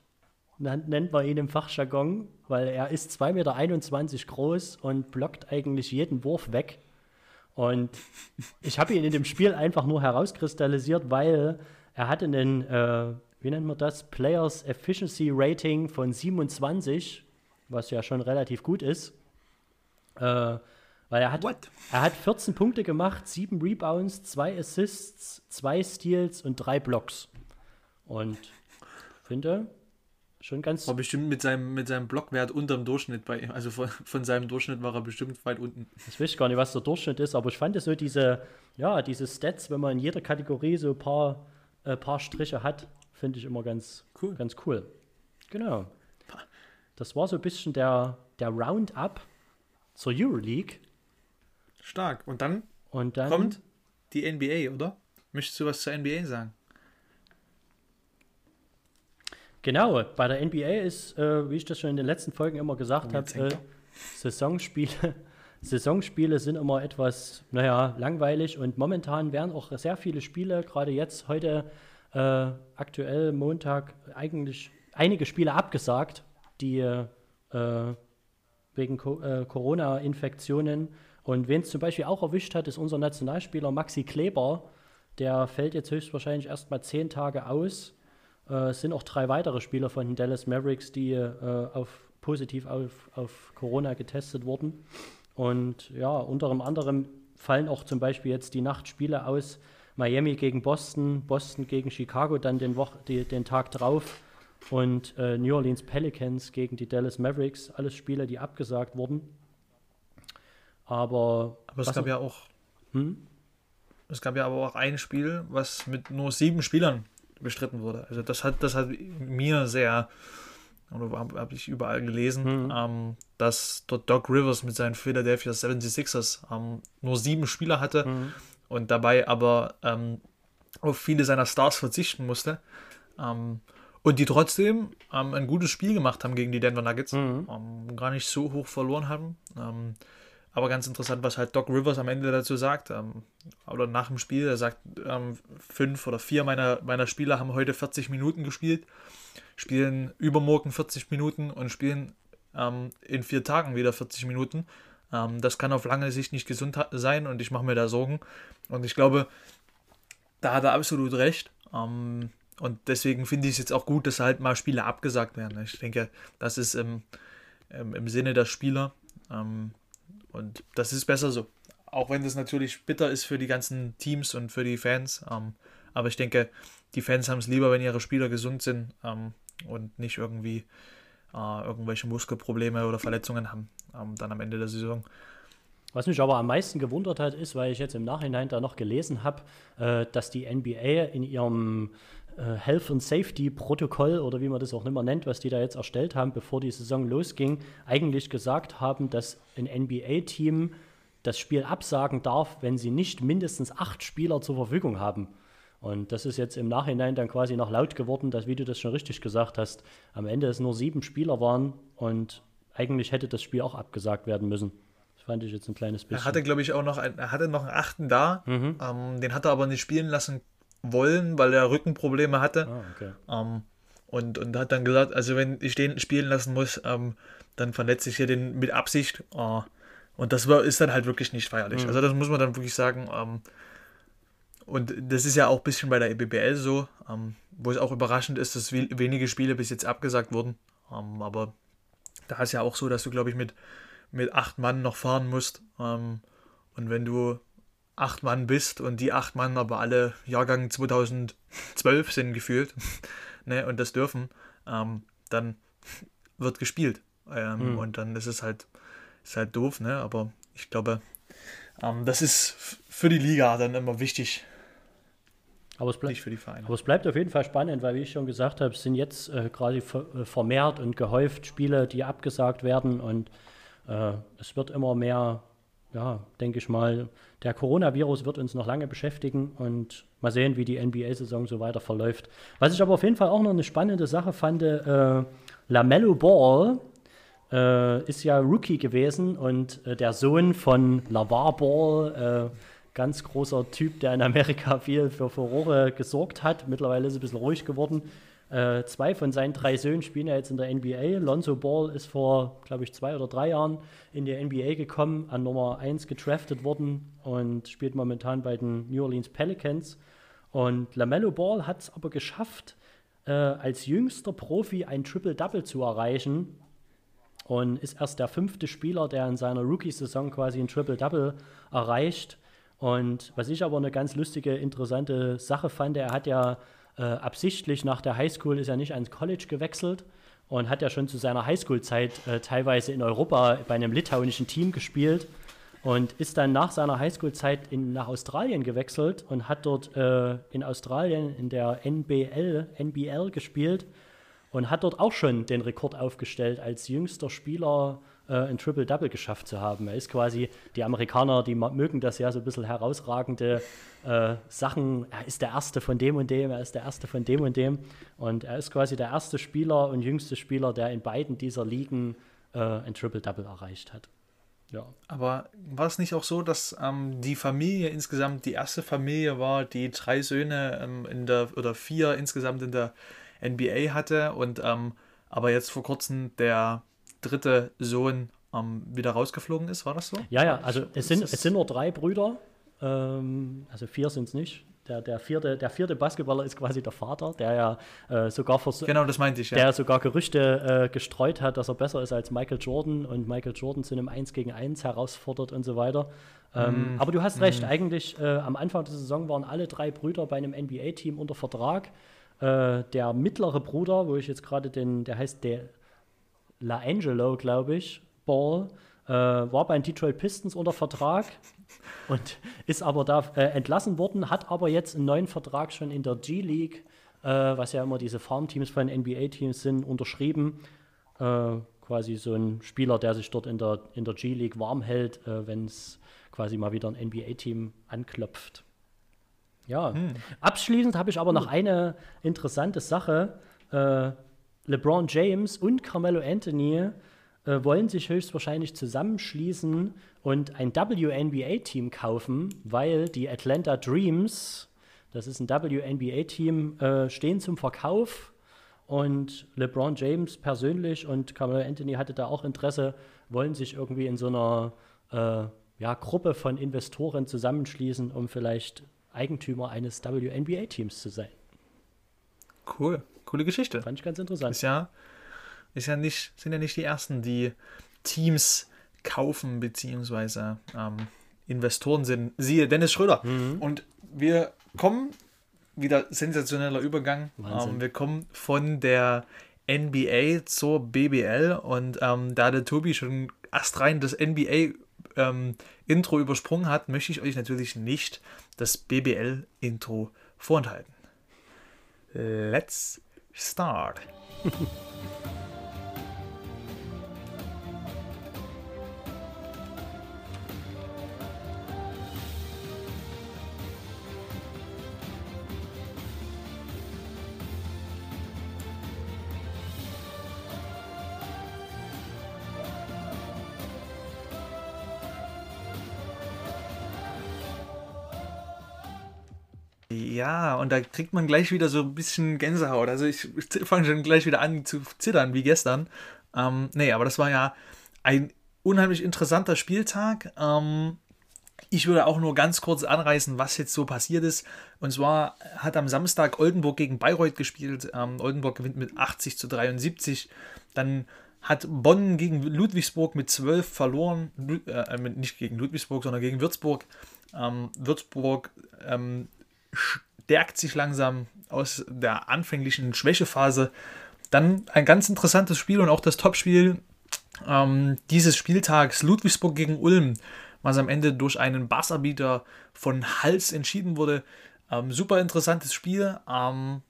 nennt man ihn im Fachjargon, weil er ist 2,21 Meter groß und blockt eigentlich jeden Wurf weg. Und ich habe ihn in dem Spiel einfach nur herauskristallisiert, weil er hatte einen, äh, wie nennt man das, Players Efficiency Rating von 27 was ja schon relativ gut ist. Äh, weil er hat, er hat 14 Punkte gemacht, 7 Rebounds, 2 Assists, 2 Steals und 3 Blocks. Und finde schon ganz. War bestimmt mit seinem, mit seinem Blockwert unter dem Durchschnitt bei ihm. Also von, von seinem Durchschnitt war er bestimmt weit unten. Ich weiß gar nicht, was der Durchschnitt ist, aber ich fand so diese, ja, diese Stats, wenn man in jeder Kategorie so ein paar, äh, paar Striche hat, finde ich immer ganz cool. Ganz cool. Genau. Das war so ein bisschen der, der Roundup zur Euroleague. Stark. Und dann, Und dann kommt die NBA, oder? Möchtest du was zur NBA sagen? Genau, bei der NBA ist, äh, wie ich das schon in den letzten Folgen immer gesagt habe, äh, Saisonspiele, *laughs* Saisonspiele sind immer etwas, naja, langweilig und momentan werden auch sehr viele Spiele, gerade jetzt, heute, äh, aktuell Montag, eigentlich einige Spiele abgesagt, die äh, wegen Co äh, Corona-Infektionen. Und wen es zum Beispiel auch erwischt hat, ist unser Nationalspieler Maxi Kleber. Der fällt jetzt höchstwahrscheinlich erst mal zehn Tage aus. Äh, es sind auch drei weitere Spieler von den Dallas Mavericks, die äh, auf, positiv auf, auf Corona getestet wurden. Und ja, unter anderem fallen auch zum Beispiel jetzt die Nachtspiele aus. Miami gegen Boston, Boston gegen Chicago, dann den, Wo die, den Tag drauf und äh, New Orleans Pelicans gegen die Dallas Mavericks, alles Spiele, die abgesagt wurden. Aber, aber es gab ja auch hm? es gab ja aber auch ein Spiel, was mit nur sieben Spielern bestritten wurde. Also das hat das hat mir sehr oder habe hab ich überall gelesen, mhm. ähm, dass dort Doc Rivers mit seinen Philadelphia 76ers ähm, nur sieben Spieler hatte. Mhm. und dabei aber ähm, auf viele seiner Stars verzichten musste. Und die trotzdem ähm, ein gutes Spiel gemacht haben gegen die Denver Nuggets. Mhm. Ähm, gar nicht so hoch verloren haben. Ähm, aber ganz interessant, was halt Doc Rivers am Ende dazu sagt. Ähm, oder nach dem Spiel. Er sagt, ähm, fünf oder vier meiner, meiner Spieler haben heute 40 Minuten gespielt, spielen übermorgen 40 Minuten und spielen ähm, in vier Tagen wieder 40 Minuten. Das kann auf lange Sicht nicht gesund sein und ich mache mir da Sorgen. Und ich glaube, da hat er absolut recht. Ähm, und deswegen finde ich es jetzt auch gut, dass halt mal Spiele abgesagt werden. Ich denke, das ist im, im, im Sinne der Spieler. Ähm, und das ist besser so. Auch wenn das natürlich bitter ist für die ganzen Teams und für die Fans. Ähm, aber ich denke, die Fans haben es lieber, wenn ihre Spieler gesund sind ähm, und nicht irgendwie äh, irgendwelche Muskelprobleme oder Verletzungen haben ähm, dann am Ende der Saison. Was mich aber am meisten gewundert hat, ist, weil ich jetzt im Nachhinein da noch gelesen habe, äh, dass die NBA in ihrem Health and Safety Protokoll oder wie man das auch mehr nennt, was die da jetzt erstellt haben, bevor die Saison losging, eigentlich gesagt haben, dass ein NBA-Team das Spiel absagen darf, wenn sie nicht mindestens acht Spieler zur Verfügung haben. Und das ist jetzt im Nachhinein dann quasi noch laut geworden, dass, wie du das schon richtig gesagt hast, am Ende es nur sieben Spieler waren und eigentlich hätte das Spiel auch abgesagt werden müssen. Das fand ich jetzt ein kleines bisschen. Er hatte, glaube ich, auch noch, ein, er hatte noch einen achten da. Ähm, den hat er aber nicht spielen lassen wollen, weil er Rückenprobleme hatte. Ah, okay. Ähm, und, und hat dann gesagt, also wenn ich den spielen lassen muss, ähm, dann verletze ich hier den mit Absicht. Äh, und das war, ist dann halt wirklich nicht feierlich. Also das muss man dann wirklich sagen. Ähm, und das ist ja auch ein bisschen bei der EBBL so, ähm, wo es auch überraschend ist, dass we- wenige Spiele bis jetzt abgesagt wurden. Ähm, aber da ist ja auch so, dass du, glaube ich, mit, mit acht Mann noch fahren musst. Ähm, und wenn du acht Mann bist und die acht Mann aber alle Jahrgang 2012 sind gefühlt *laughs* ne, und das dürfen, ähm, dann wird gespielt. Ähm, Mhm. Und dann ist es halt, ist halt doof, ne? aber ich glaube, ähm, das ist für die Liga dann immer wichtig, Aber es, bleib, nicht für die Vereine. aber es bleibt auf jeden Fall spannend, weil, wie ich schon gesagt habe, es sind jetzt äh, ver, äh, vermehrt und gehäuft Spiele, die abgesagt werden und äh, es wird immer mehr, ja, denke ich mal, der Coronavirus wird uns noch lange beschäftigen und mal sehen, wie die NBA-Saison so weiter verläuft. Was ich aber auf jeden Fall auch noch eine spannende Sache fand, äh, LaMelo Ball äh, ist ja Rookie gewesen und äh, der Sohn von LaVar Ball, äh, ganz großer Typ, der in Amerika viel für Furore gesorgt hat. Mittlerweile ist er ein bisschen ruhig geworden. Äh, zwei von seinen drei Söhnen spielen ja jetzt in der NBA. Lonzo Ball ist vor, glaube ich, zwei oder drei Jahren in die NBA gekommen, an Nummer 1 gedraftet worden und spielt momentan bei den New Orleans Pelicans. Und LaMelo Ball hat es aber geschafft, äh, als jüngster Profi ein Triple-Double zu erreichen und ist erst der fünfte Spieler, der in seiner Rookie-Saison quasi ein Triple-Double erreicht. Und was ich aber eine ganz lustige, interessante Sache fand, er hat ja äh, absichtlich nach der Highschool ist er nicht ans College gewechselt und hat ja schon zu seiner Highschool-Zeit äh, teilweise in Europa bei einem litauischen Team gespielt und ist dann nach seiner Highschool-Zeit nach Australien gewechselt und hat dort äh, in Australien in der NBL, NBL gespielt und hat dort auch schon den Rekord aufgestellt, als jüngster Spieler äh, ein Triple-Double geschafft zu haben. Er ist quasi, die Amerikaner, die mögen das ja so ein bisschen herausragende äh, Sachen. Er ist der Erste von dem und dem, er ist der Erste von dem und dem. Und er ist quasi der erste Spieler und jüngste Spieler, der in beiden dieser Ligen äh, ein Triple-Double erreicht hat. Ja. Aber war es nicht auch so, dass ähm, die Familie insgesamt die erste Familie war, die drei Söhne ähm, in der oder vier insgesamt in der NBA hatte und ähm, aber jetzt vor kurzem der dritte Sohn ähm, wieder rausgeflogen ist, war das so? Ja, ja, also es sind, es sind nur drei Brüder, ähm, also vier sind es nicht. Der, der, vierte, der vierte Basketballer ist quasi der Vater, der ja äh, sogar Genau, das meinte ich, ja. der sogar Gerüchte äh, gestreut hat, dass er besser ist als Michael Jordan und Michael Jordan zu einem 1 gegen 1 herausfordert und so weiter. Ähm, aber du hast recht, eigentlich äh, am Anfang der Saison waren alle drei Brüder bei einem NBA-Team unter Vertrag. Äh, der mittlere Bruder, wo ich jetzt gerade den, der heißt der La Angelo, glaube ich, Ball, äh, war bei den Detroit Pistons unter Vertrag *laughs* und ist aber da äh, entlassen worden, hat aber jetzt einen neuen Vertrag schon in der G-League, äh, was ja immer diese Farmteams von NBA-Teams sind, unterschrieben. Äh, quasi so ein Spieler, der sich dort in der, in der G-League warm hält, äh, wenn es quasi mal wieder ein NBA-Team anklopft. Ja, hm. abschließend habe ich aber noch eine interessante Sache. LeBron James und Carmelo Anthony äh, wollen sich höchstwahrscheinlich zusammenschließen und ein WNBA-Team kaufen, weil die Atlanta Dreams, das ist ein WNBA-Team, äh, stehen zum Verkauf. Und LeBron James persönlich und Carmelo Anthony hatte da auch Interesse, wollen sich irgendwie in so einer äh, ja, Gruppe von Investoren zusammenschließen, um vielleicht Eigentümer eines WNBA-Teams zu sein. Cool, coole Geschichte. Fand ich ganz interessant. Ist ja, ist ja nicht, sind ja nicht die ersten, die Teams kaufen, beziehungsweise ähm, Investoren sind. Siehe Dennis Schröder. Mhm. Und wir kommen, wieder sensationeller Übergang. Ähm, wir kommen von der NBA zur BBL und ähm, da der Tobi schon astrein das NBA ähm, Intro übersprungen hat, möchte ich euch natürlich nicht das BBL-Intro vorenthalten. Let's start. *laughs* Ja, und da kriegt man gleich wieder so ein bisschen Gänsehaut. Also ich, fange schon gleich wieder an zu zittern, wie gestern. Ähm, nee, aber das war ja ein unheimlich interessanter Spieltag. Ähm, ich würde auch nur ganz kurz anreißen, was jetzt so passiert ist. Und zwar hat am Samstag Oldenburg gegen Bayreuth gespielt. Ähm, Oldenburg gewinnt mit 80 zu 73. Dann hat Bonn gegen Ludwigsburg mit 12 verloren. Äh, nicht gegen Ludwigsburg, sondern gegen Würzburg. Ähm, Würzburg ähm, stärkt sich langsam aus der anfänglichen Schwächephase. Dann ein ganz interessantes Spiel und auch das Topspiel ähm, dieses Spieltags Ludwigsburg gegen Ulm, was am Ende durch einen Basserbieter von Hals entschieden wurde. Ähm, super interessantes Spiel ähm,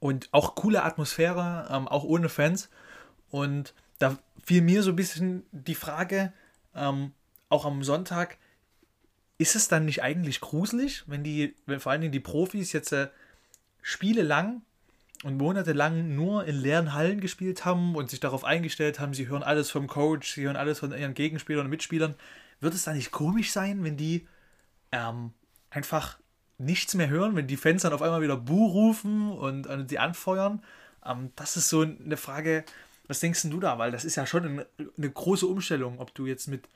und auch coole Atmosphäre, ähm, auch ohne Fans. Und da fiel mir so ein bisschen die Frage, ähm, auch am Sonntag, ist es dann nicht eigentlich gruselig, wenn die, wenn vor allen Dingen die Profis jetzt äh, Spiele lang und monatelang nur in leeren Hallen gespielt haben und sich darauf eingestellt haben, sie hören alles vom Coach, sie hören alles von ihren Gegenspielern und Mitspielern, wird es dann nicht komisch sein, wenn die ähm, einfach nichts mehr hören, wenn die Fans dann auf einmal wieder Buh rufen und, und sie anfeuern? Ähm, das ist so eine Frage, was denkst du da? Weil das ist ja schon eine große Umstellung, ob du jetzt mit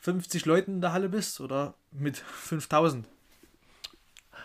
50 Leuten in der Halle bist oder mit 5000?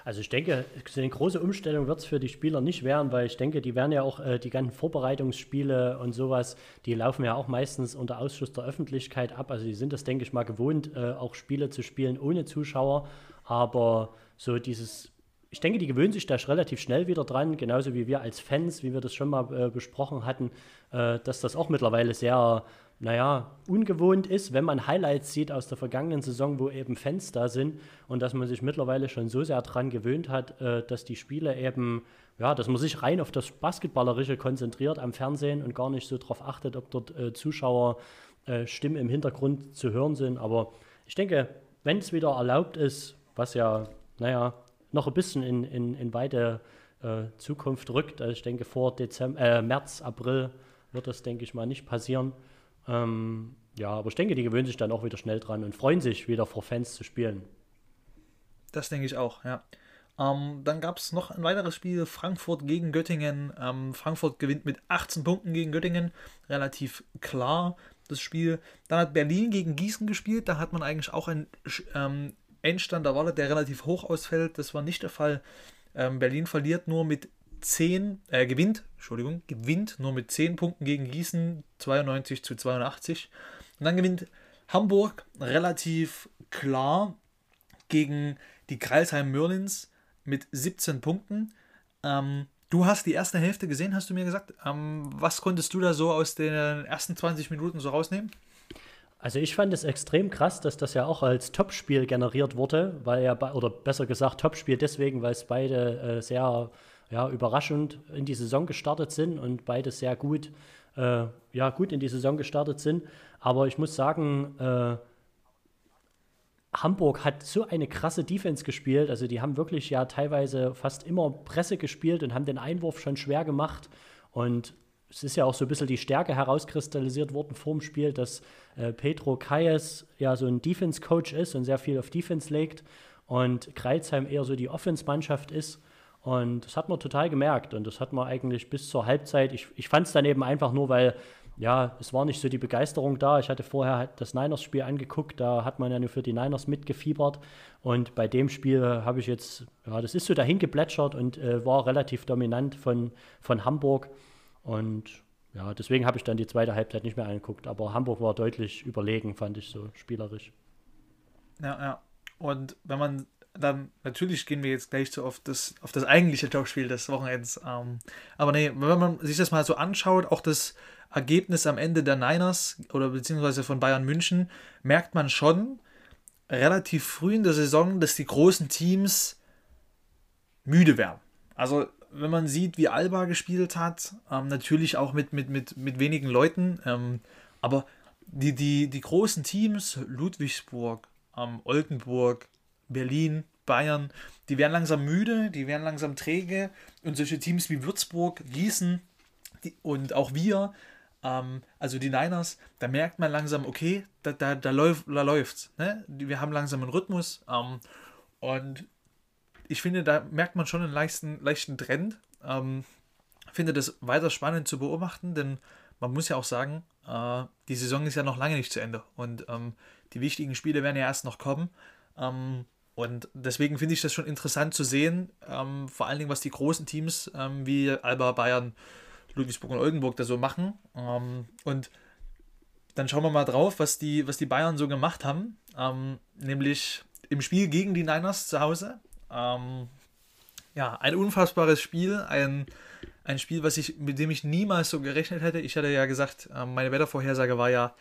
Also ich denke, eine große Umstellung wird es für die Spieler nicht werden, weil ich denke, die werden ja auch äh, die ganzen Vorbereitungsspiele und sowas, die laufen ja auch meistens unter Ausschuss der Öffentlichkeit ab. Also die sind das, denke ich mal, gewohnt, äh, auch Spiele zu spielen ohne Zuschauer. Aber so dieses, ich denke, die gewöhnen sich da relativ schnell wieder dran, genauso wie wir als Fans, wie wir das schon mal äh, besprochen hatten, äh, dass das auch mittlerweile sehr naja, ungewohnt ist, wenn man Highlights sieht aus der vergangenen Saison, wo eben Fans da sind und dass man sich mittlerweile schon so sehr daran gewöhnt hat, äh, dass die Spiele eben, ja, dass man sich rein auf das Basketballerische konzentriert am Fernsehen und gar nicht so darauf achtet, ob dort äh, Zuschauer äh, Stimmen im Hintergrund zu hören sind. Aber ich denke, wenn es wieder erlaubt ist, was ja, naja, noch ein bisschen in, in, in weite äh, Zukunft rückt, also ich denke vor Dezember, äh, März, April wird das, denke ich mal, nicht passieren ähm, ja, aber ich denke, die gewöhnen sich dann auch wieder schnell dran und freuen sich, wieder vor Fans zu spielen. Das denke ich auch, ja. Ähm, dann gab es noch ein weiteres Spiel, Frankfurt gegen Göttingen. Ähm, Frankfurt gewinnt mit 18 Punkten gegen Göttingen, relativ klar das Spiel. Dann hat Berlin gegen Gießen gespielt, da hat man eigentlich auch einen ähm, Endstand erwartet, der relativ hoch ausfällt. Das war nicht der Fall. Ähm, Berlin verliert nur mit 10, äh, gewinnt, Entschuldigung, gewinnt nur mit 10 Punkten gegen Gießen, 92 zu 82. Und dann gewinnt Hamburg relativ klar gegen die Kreisheim Merlins mit 17 Punkten. Ähm, du hast die erste Hälfte gesehen, hast du mir gesagt. Ähm, was konntest du da so aus den ersten 20 Minuten so rausnehmen? Also ich fand es extrem krass, dass das ja auch als Topspiel generiert wurde, weil ja, oder besser gesagt Topspiel deswegen, weil es beide äh, sehr ja, überraschend in die Saison gestartet sind und beide sehr gut, äh, ja, gut in die Saison gestartet sind. Aber ich muss sagen, äh, Hamburg hat so eine krasse Defense gespielt. Also die haben wirklich ja teilweise fast immer Presse gespielt und haben den Einwurf schon schwer gemacht. Und es ist ja auch so ein bisschen die Stärke herauskristallisiert worden vor dem Spiel, dass äh, Pedro Kayes ja so ein Defense-Coach ist und sehr viel auf Defense legt und Kreilsheim eher so die Offense-Mannschaft ist. Und das hat man total gemerkt und das hat man eigentlich bis zur Halbzeit. Ich, ich fand es dann eben einfach nur, weil ja, es war nicht so die Begeisterung da. Ich hatte vorher das Niners-Spiel angeguckt, da hat man ja nur für die Niners mitgefiebert. Und bei dem Spiel habe ich jetzt, ja, das ist so dahin geplätschert und äh, war relativ dominant von, von Hamburg. Und ja, deswegen habe ich dann die zweite Halbzeit nicht mehr angeguckt. Aber Hamburg war deutlich überlegen, fand ich so spielerisch. Ja, ja. Und wenn man dann, natürlich gehen wir jetzt gleich so auf das, auf das eigentliche Topspiel des Wochenends. Ähm, aber nee, wenn man sich das mal so anschaut, auch das Ergebnis am Ende der Niners oder beziehungsweise von Bayern München, merkt man schon relativ früh in der Saison, dass die großen Teams müde werden. Also wenn man sieht, wie Alba gespielt hat, ähm, natürlich auch mit, mit, mit, mit wenigen Leuten, ähm, aber die, die, die großen Teams, Ludwigsburg, ähm, Oldenburg, Berlin, Bayern, die werden langsam müde, die werden langsam träge und solche Teams wie Würzburg, Gießen die, und auch wir, ähm, also die Niners, da merkt man langsam, okay, da, da, da, läuft, da läuft's. Ne? Wir haben langsam einen Rhythmus ähm, und ich finde, da merkt man schon einen leichten, leichten Trend. Ähm, finde das weiter spannend zu beobachten, denn man muss ja auch sagen, äh, die Saison ist ja noch lange nicht zu Ende und ähm, die wichtigen Spiele werden ja erst noch kommen. Ähm, und deswegen finde ich das schon interessant zu sehen, ähm, vor allen Dingen, was die großen Teams ähm, wie Alba, Bayern, Ludwigsburg und Oldenburg da so machen. Ähm, und dann schauen wir mal drauf, was die, was die Bayern so gemacht haben. Ähm, nämlich im Spiel gegen die Niners zu Hause. Ähm, ja, ein unfassbares Spiel, ein, ein Spiel, was ich, mit dem ich niemals so gerechnet hätte. Ich hatte ja gesagt, ähm, meine Wettervorhersage war ja,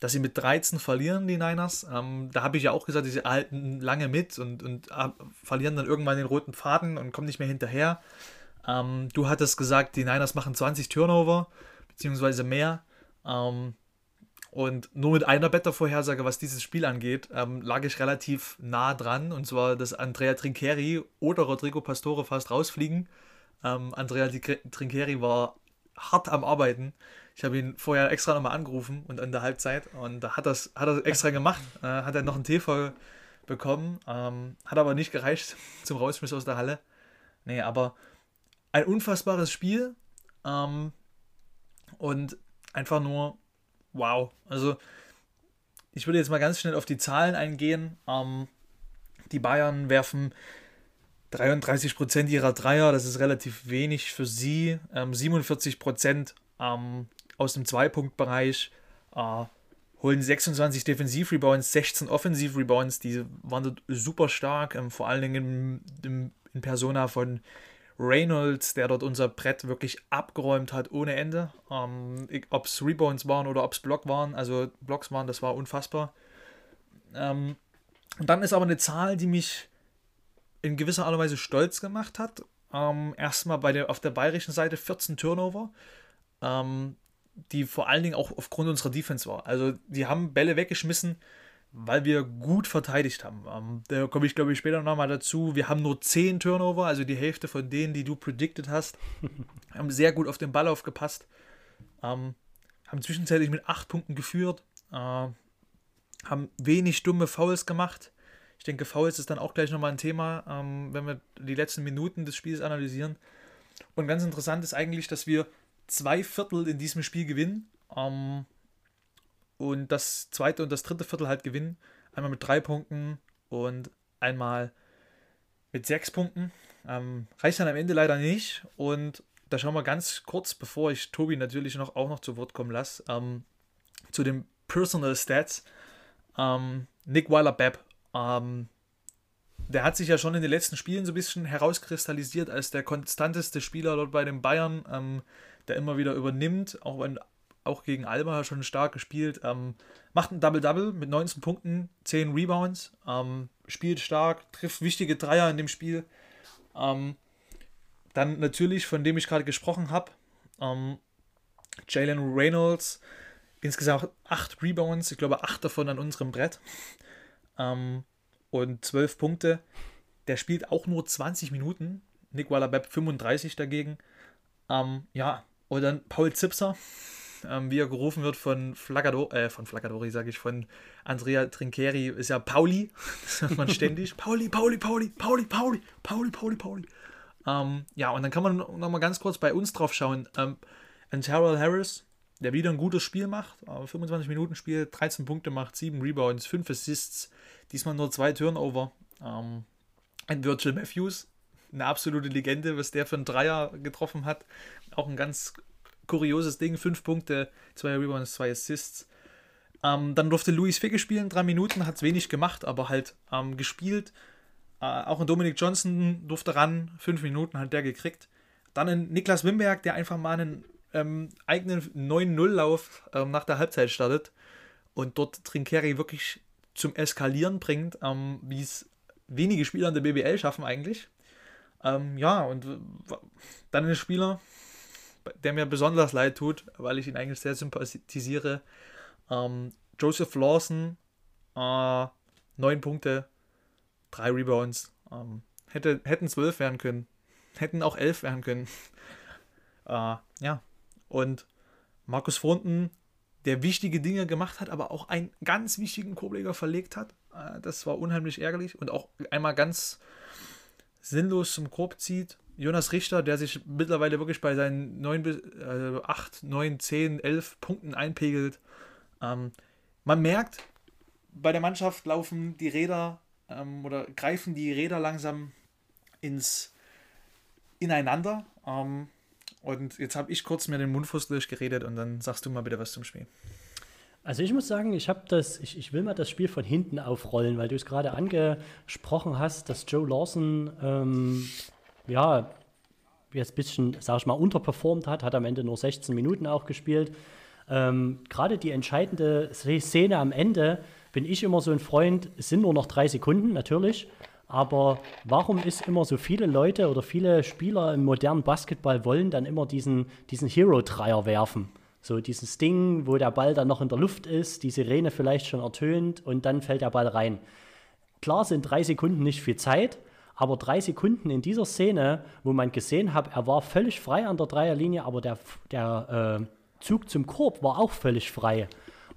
dass sie mit 13 verlieren, die Niners. Ähm, da habe ich ja auch gesagt, sie halten lange mit und, und äh, verlieren dann irgendwann den roten Faden und kommen nicht mehr hinterher. Ähm, du hattest gesagt, die Niners machen 20 Turnover, beziehungsweise mehr. Ähm, und nur mit einer Beta-Vorhersage, was dieses Spiel angeht, ähm, lag ich relativ nah dran. Und zwar, dass Andrea Trincheri oder Rodrigo Pastore fast rausfliegen. Ähm, Andrea Trincheri war hart am Arbeiten. Ich habe ihn vorher extra nochmal angerufen und an der Halbzeit und da hat das hat er extra gemacht. Äh, hat er noch einen TV bekommen, ähm, hat aber nicht gereicht *laughs* zum Rausschmiss aus der Halle. Nee, aber ein unfassbares Spiel ähm, und einfach nur wow. Also ich würde jetzt mal ganz schnell auf die Zahlen eingehen. Ähm, die Bayern werfen 33% ihrer Dreier, das ist relativ wenig für sie. Ähm, 47% ähm, aus dem Zwei-Punkt-Bereich, äh, holen 26 Defensiv-Rebounds, 16 Offensiv-Rebounds, die waren dort super stark, ähm, vor allen Dingen in, in, in Persona von Reynolds, der dort unser Brett wirklich abgeräumt hat ohne Ende. Ähm, ob es Rebounds waren oder ob es Block waren, also Blocks waren, das war unfassbar. Ähm, und dann ist aber eine Zahl, die mich in gewisser Art und Weise stolz gemacht hat. Ähm, erstmal bei der, auf der bayerischen Seite 14 Turnover. Ähm, die vor allen Dingen auch aufgrund unserer Defense war. Also die haben Bälle weggeschmissen, weil wir gut verteidigt haben. Ähm, da komme ich, glaube ich, später nochmal dazu. Wir haben nur 10 Turnover, also die Hälfte von denen, die du predicted hast. *laughs* haben sehr gut auf den Ball aufgepasst. Ähm, haben zwischenzeitlich mit 8 Punkten geführt. Äh, haben wenig dumme Fouls gemacht. Ich denke, Fouls ist dann auch gleich nochmal ein Thema, ähm, wenn wir die letzten Minuten des Spiels analysieren. Und ganz interessant ist eigentlich, dass wir zwei Viertel in diesem Spiel gewinnen. Ähm, und das zweite und das dritte Viertel halt gewinnen. Einmal mit drei Punkten und einmal mit sechs Punkten. Ähm, reicht dann am Ende leider nicht. Und da schauen wir ganz kurz, bevor ich Tobi natürlich noch auch noch zu Wort kommen lasse, ähm, zu den Personal Stats. Ähm, Nick Weiler-Bepp, ähm, der hat sich ja schon in den letzten Spielen so ein bisschen herauskristallisiert als der konstanteste Spieler dort bei den Bayern. Ähm, der immer wieder übernimmt, auch wenn auch gegen Alba schon stark gespielt. Ähm, macht ein Double-Double mit 19 Punkten, 10 Rebounds, ähm, spielt stark, trifft wichtige Dreier in dem Spiel. Ähm, dann natürlich, von dem ich gerade gesprochen habe, ähm, Jalen Reynolds, insgesamt 8 Rebounds, ich glaube 8 davon an unserem Brett. ähm, und 12 Punkte. Der spielt auch nur 20 Minuten. Nick Waller-Bepp 35 dagegen. Ähm, ja, und dann Paul Zipser, ähm, wie er gerufen wird von Flaggador, äh, von Flaggadori, sage ich, von Andrea Trincheri, ist ja Pauli. *laughs* Das hört man ständig. Pauli, Pauli, Pauli, Pauli, Pauli, Pauli, Pauli, Pauli. Ähm, ja, und dann kann man noch mal ganz kurz bei uns drauf schauen. Ähm, Terrell Harris, der wieder ein gutes Spiel macht, 25 Minuten Spiel, 13 Punkte macht, 7 Rebounds, 5 Assists, diesmal nur 2 Turnover. Ähm, ein Virgil Matthews, eine absolute Legende, was der für einen Dreier getroffen hat. Auch ein ganz kurioses Ding, 5 Punkte, 2 Rebounds, 2 Assists. Ähm, dann durfte Luis Ficke spielen, 3 Minuten, hat es wenig gemacht, aber halt ähm, gespielt. Äh, auch ein Dominik Johnson durfte ran, 5 Minuten hat der gekriegt. Dann ein Niklas Wimberg, der einfach mal einen ähm, eigenen 9-0-Lauf ähm, nach der Halbzeit startet und dort Trinkeri wirklich zum Eskalieren bringt, ähm, wie es wenige Spieler in der BBL schaffen eigentlich. Ähm, ja, und dann ein Spieler, der mir besonders leid tut, weil ich ihn eigentlich sehr sympathisiere. Ähm, Joseph Lawson, äh, 9 Punkte, 3 Rebounds. Ähm, hätte, hätten 12 werden können. Hätten auch 11 werden können. *laughs* äh, ja, und Markus Fronten, der wichtige Dinge gemacht hat, aber auch einen ganz wichtigen Korbleger verlegt hat. Äh, das war unheimlich ärgerlich und auch einmal ganz sinnlos zum Korb zieht. Jonas Richter, der sich mittlerweile wirklich bei seinen 9, äh, 8, 9, 10, 11 Punkten einpegelt. Ähm, man merkt, bei der Mannschaft laufen die Räder ähm, oder greifen die Räder langsam ins ineinander. Ähm, und jetzt habe ich kurz mir den Mundfuß durchgeredet und dann sagst du mal bitte was zum Spiel. Also ich muss sagen, ich habe das, ich, ich will mal das Spiel von hinten aufrollen, weil du es gerade angesprochen hast, dass Joe Lawson ähm, ja jetzt ein bisschen, sag ich mal, unterperformt hat, hat am Ende nur 16 Minuten auch gespielt. Ähm, gerade die entscheidende Szene am Ende bin ich immer so ein Freund, es sind nur noch drei Sekunden natürlich, aber warum ist immer so viele Leute oder viele Spieler im modernen Basketball wollen dann immer diesen, diesen Hero-Dreier werfen? So dieses Ding, wo der Ball dann noch in der Luft ist, die Sirene vielleicht schon ertönt und dann fällt der Ball rein. Klar sind drei Sekunden nicht viel Zeit, aber drei Sekunden in dieser Szene, wo man gesehen hat, er war völlig frei an der Dreierlinie, aber der, der äh, Zug zum Korb war auch völlig frei.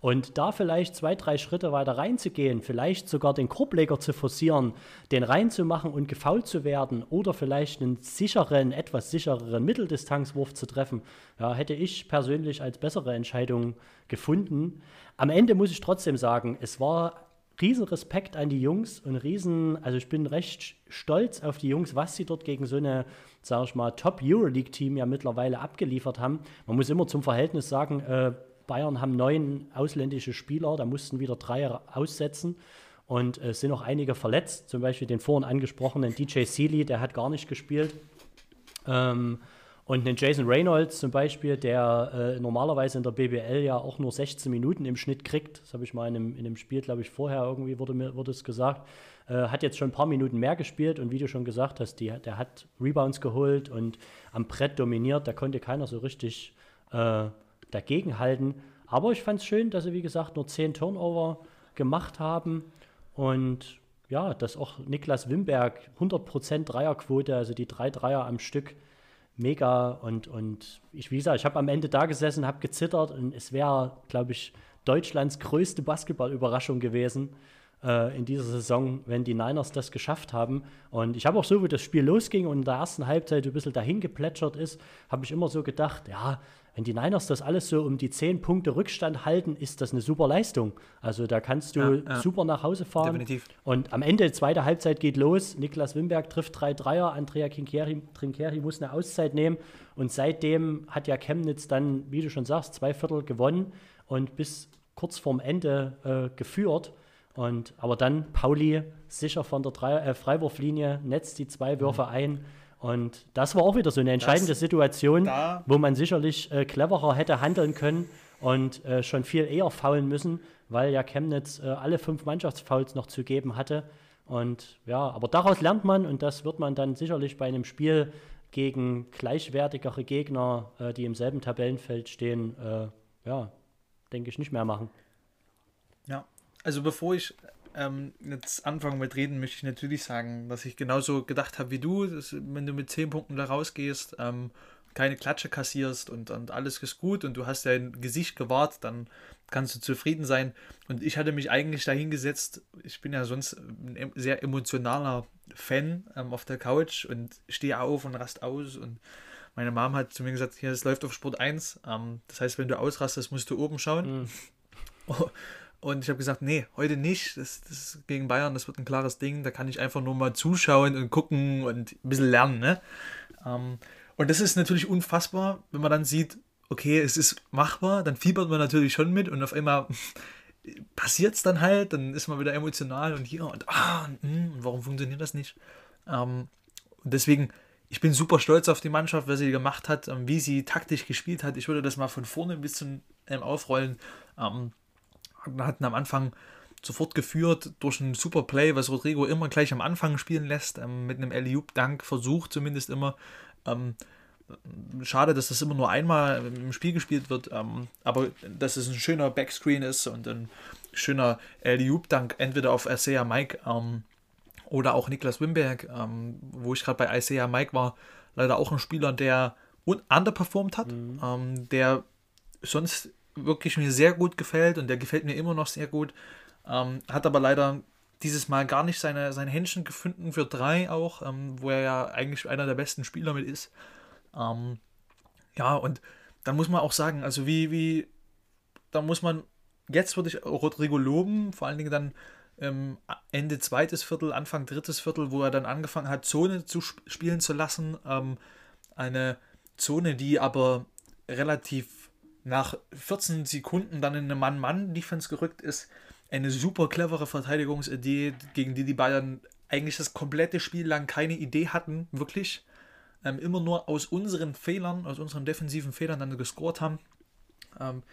Und da vielleicht zwei, drei Schritte weiter reinzugehen, vielleicht sogar den Korbleger zu forcieren, den reinzumachen und gefault zu werden oder vielleicht einen sicheren, etwas sichereren Mitteldistanzwurf zu treffen, ja, hätte ich persönlich als bessere Entscheidung gefunden. Am Ende muss ich trotzdem sagen, es war riesen Respekt an die Jungs und riesen, also ich bin recht stolz auf die Jungs, was sie dort gegen so eine, sage ich mal, Top-Euroleague-Team ja mittlerweile abgeliefert haben. Man muss immer zum Verhältnis sagen, äh, Bayern haben neun ausländische Spieler, da mussten wieder drei aussetzen. Und es äh, sind noch einige verletzt, zum Beispiel den vorhin angesprochenen DJ Sealy, der hat gar nicht gespielt. Ähm, und den Jason Reynolds zum Beispiel, der äh, normalerweise in der BBL ja auch nur 16 Minuten im Schnitt kriegt, das habe ich mal in einem, in einem Spiel, glaube ich, vorher irgendwie wurde mir wurde es gesagt, äh, hat jetzt schon ein paar Minuten mehr gespielt und wie du schon gesagt hast, die, der hat Rebounds geholt und am Brett dominiert, da konnte keiner so richtig äh, dagegenhalten. Aber ich fand es schön, dass sie, wie gesagt, nur 10 Turnover gemacht haben und ja, dass auch Niklas Wimberg 100% Dreierquote, also die drei Dreier am Stück, mega und, und ich, wie gesagt, ich habe am Ende da gesessen, habe gezittert und es wäre, glaube ich, Deutschlands größte Basketballüberraschung gewesen, äh, in dieser Saison, wenn die Niners das geschafft haben. Und ich habe auch so, wie das Spiel losging und in der ersten Halbzeit ein bisschen dahin geplätschert ist, habe ich immer so gedacht, ja, wenn die Niners das alles so um die 10 Punkte Rückstand halten, ist das eine super Leistung. Also da kannst du ja, ja. super nach Hause fahren. Definitiv. Und am Ende, zweite Halbzeit geht los. Niklas Wimberg trifft drei Dreier. Andrea Trincheri muss eine Auszeit nehmen. Und seitdem hat ja Chemnitz dann, wie du schon sagst, zwei Viertel gewonnen und bis kurz vorm Ende äh, geführt. Und, aber dann Pauli sicher von der Drei äh, Freiwurflinie, netzt die zwei Würfe mhm. ein. Und das war auch wieder so eine entscheidende das, Situation, wo man sicherlich äh, cleverer hätte handeln können und äh, schon viel eher faulen müssen, weil ja Chemnitz äh, alle fünf Mannschaftsfouls noch zu geben hatte. Und ja, aber daraus lernt man und das wird man dann sicherlich bei einem Spiel gegen gleichwertigere Gegner, äh, die im selben Tabellenfeld stehen, äh, ja, denke ich, nicht mehr machen. Ja, also bevor ich ähm, jetzt anfangen mit Reden, möchte ich natürlich sagen, dass ich genauso gedacht habe wie du, dass, wenn du mit 10 Punkten da rausgehst, ähm, keine Klatsche kassierst und, und alles ist gut und du hast dein Gesicht gewahrt, dann kannst du zufrieden sein. Und ich hatte mich eigentlich dahingesetzt, ich bin ja sonst ein sehr emotionaler Fan ähm, auf der Couch und stehe auf und rast aus und meine Mom hat zu mir gesagt, hier, es läuft auf Sport 1. Ähm, das heißt, wenn du ausrastest, musst du oben schauen. Mhm. *laughs* Und ich habe gesagt, nee, heute nicht. Das, das gegen Bayern, das wird ein klares Ding. Da kann ich einfach nur mal zuschauen und gucken und ein bisschen lernen. Ne? Ähm, und das ist natürlich unfassbar, wenn man dann sieht, okay, es ist machbar, dann fiebert man natürlich schon mit und auf einmal *laughs* passiert es dann halt, dann ist man wieder emotional und hier und ah, und, hm, warum funktioniert das nicht? Ähm, und deswegen, ich bin super stolz auf die Mannschaft, was sie gemacht hat, ähm, wie sie taktisch gespielt hat. Ich würde das mal von vorne bis zum ähm, Aufrollen. Ähm, hatten am Anfang sofort geführt durch ein super Play, was Rodrigo immer gleich am Anfang spielen lässt, ähm, mit einem Eliup-Dank versucht zumindest immer. Ähm, schade, dass das immer nur einmal im Spiel gespielt wird, ähm, aber dass es ein schöner Backscreen ist und ein schöner Eliup-Dank entweder auf Isaiah Mike ähm, oder auch Niklas Wimberg, ähm, wo ich gerade bei Isaiah Mike war, leider auch ein Spieler, der underperformed hat, mhm. Ähm, der sonst wirklich mir sehr gut gefällt und der gefällt mir immer noch sehr gut. Ähm, hat aber leider dieses Mal gar nicht seine, seine Händchen gefunden für drei auch, ähm, wo er ja eigentlich einer der besten Spieler mit ist. Ähm, ja, und dann muss man auch sagen, also wie, wie, da muss man, jetzt würde ich Rodrigo loben, vor allen Dingen dann ähm, Ende zweites Viertel, Anfang drittes Viertel, wo er dann angefangen hat, Zone zu sp spielen zu lassen. Ähm, eine Zone, die aber relativ nach 14 Sekunden dann in eine Mann-Mann-Defense gerückt ist. Eine super clevere Verteidigungsidee, gegen die die Bayern eigentlich das komplette Spiel lang keine Idee hatten, wirklich. Ähm, immer nur aus unseren Fehlern, aus unseren defensiven Fehlern dann gescored haben. Ähm,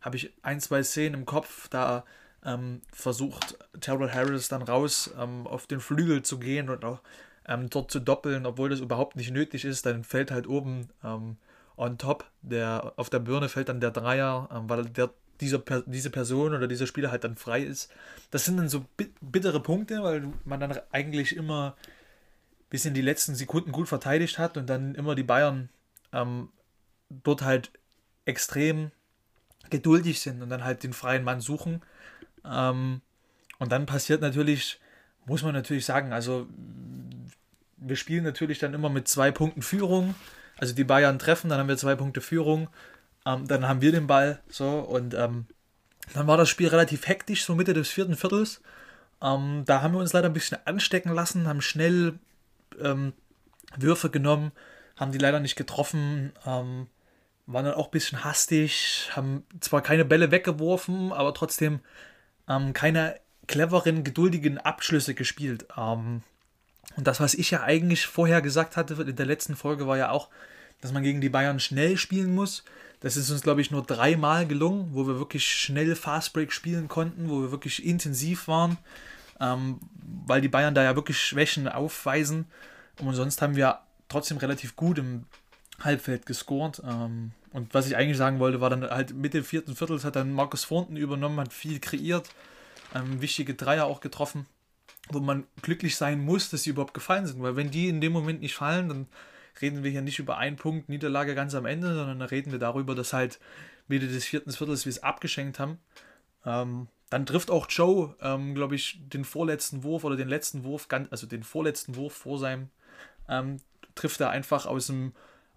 Habe ich ein, zwei Szenen im Kopf, da ähm, versucht Terrell Harris dann raus ähm, auf den Flügel zu gehen und auch ähm, dort zu doppeln, obwohl das überhaupt nicht nötig ist. Dann fällt halt oben ähm, on top. Der, auf der Birne fällt dann der Dreier, ähm, weil der, diese, diese Person oder dieser Spieler halt dann frei ist. Das sind dann so bittere Punkte, weil man dann eigentlich immer bis in die letzten Sekunden gut verteidigt hat und dann immer die Bayern ähm, dort halt extrem geduldig sind und dann halt den freien Mann suchen. Ähm, und dann passiert natürlich, muss man natürlich sagen, also wir spielen natürlich dann immer mit zwei Punkten Führung also die Bayern treffen, dann haben wir zwei Punkte Führung, ähm, dann haben wir den Ball so und ähm, dann war das Spiel relativ hektisch, so Mitte des vierten Viertels. Ähm, da haben wir uns leider ein bisschen anstecken lassen, haben schnell ähm, Würfe genommen, haben die leider nicht getroffen, ähm, waren dann auch ein bisschen hastig, haben zwar keine Bälle weggeworfen, aber trotzdem ähm, keine cleveren, geduldigen Abschlüsse gespielt. Ähm, und das, was ich ja eigentlich vorher gesagt hatte in der letzten Folge, war ja auch, dass man gegen die Bayern schnell spielen muss. Das ist uns, glaube ich, nur dreimal gelungen, wo wir wirklich schnell Fastbreak spielen konnten, wo wir wirklich intensiv waren, ähm, weil die Bayern da ja wirklich Schwächen aufweisen. Und sonst haben wir trotzdem relativ gut im Halbfeld gescored. Ähm, und was ich eigentlich sagen wollte, war dann halt mit dem vierten Viertels hat dann Markus Thornton übernommen, hat viel kreiert, ähm, wichtige Dreier auch getroffen, wo man glücklich sein muss, dass sie überhaupt gefallen sind. Weil wenn die in dem Moment nicht fallen, dann reden wir hier nicht über einen Punkt Niederlage ganz am Ende, sondern da reden wir darüber, dass halt Mitte des vierten Viertels wir es abgeschenkt haben. Ähm, dann trifft auch Joe, ähm, glaube ich, den vorletzten Wurf oder den letzten Wurf, also den vorletzten Wurf vor seinem, ähm, trifft er einfach aus dem,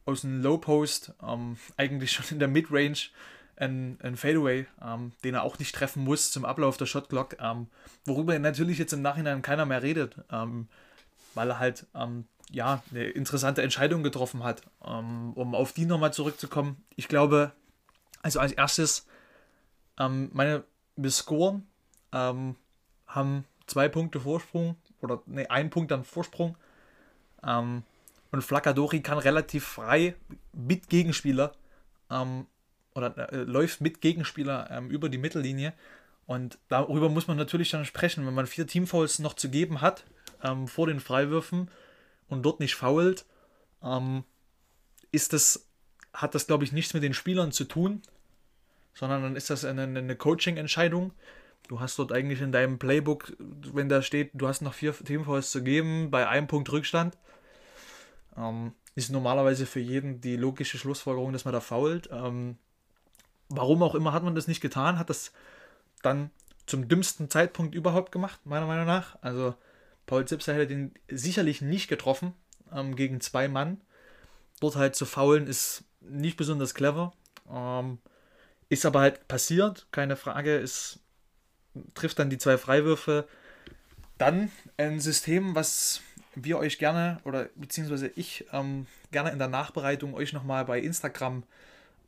aus dem Low Post, ähm, eigentlich schon in der Midrange, ein, ein Fadeaway, ähm, den er auch nicht treffen muss zum Ablauf der Shot Clock, ähm, worüber natürlich jetzt im Nachhinein keiner mehr redet, weil er halt ja, eine interessante Entscheidung getroffen hat. Ähm, um auf die nochmal zurückzukommen. Ich glaube, also als erstes, ähm, meine, ähm, haben zwei Punkte Vorsprung oder ne, ein Punkt dann Vorsprung. Ähm, und Flaccadori kann relativ frei mit Gegenspieler ähm, oder äh, läuft mit Gegenspieler ähm, über die Mittellinie. Und darüber muss man natürlich dann sprechen, wenn man vier Teamfouls noch zu geben hat vor den Freiwürfen und dort nicht fault, ähm, ist das, hat das, glaube ich, nichts mit den Spielern zu tun, sondern dann ist das eine, eine Coaching-Entscheidung. Du hast dort eigentlich in deinem Playbook, wenn da steht, du hast noch vier Teamfouls zu geben, bei einem Punkt Rückstand, ähm, ist normalerweise für jeden die logische Schlussfolgerung, dass man da fault. Ähm, warum auch immer hat man das nicht getan, hat das dann zum dümmsten Zeitpunkt überhaupt gemacht, meiner Meinung nach. Also Paul Zipser hätte den sicherlich nicht getroffen ähm, gegen zwei Mann. Dort halt zu faulen ist nicht besonders clever. Ähm, ist aber halt passiert, keine Frage. Es trifft dann die zwei Freiwürfe. Dann ein System, was wir euch gerne oder beziehungsweise ich ähm, gerne in der Nachbereitung euch nochmal bei Instagram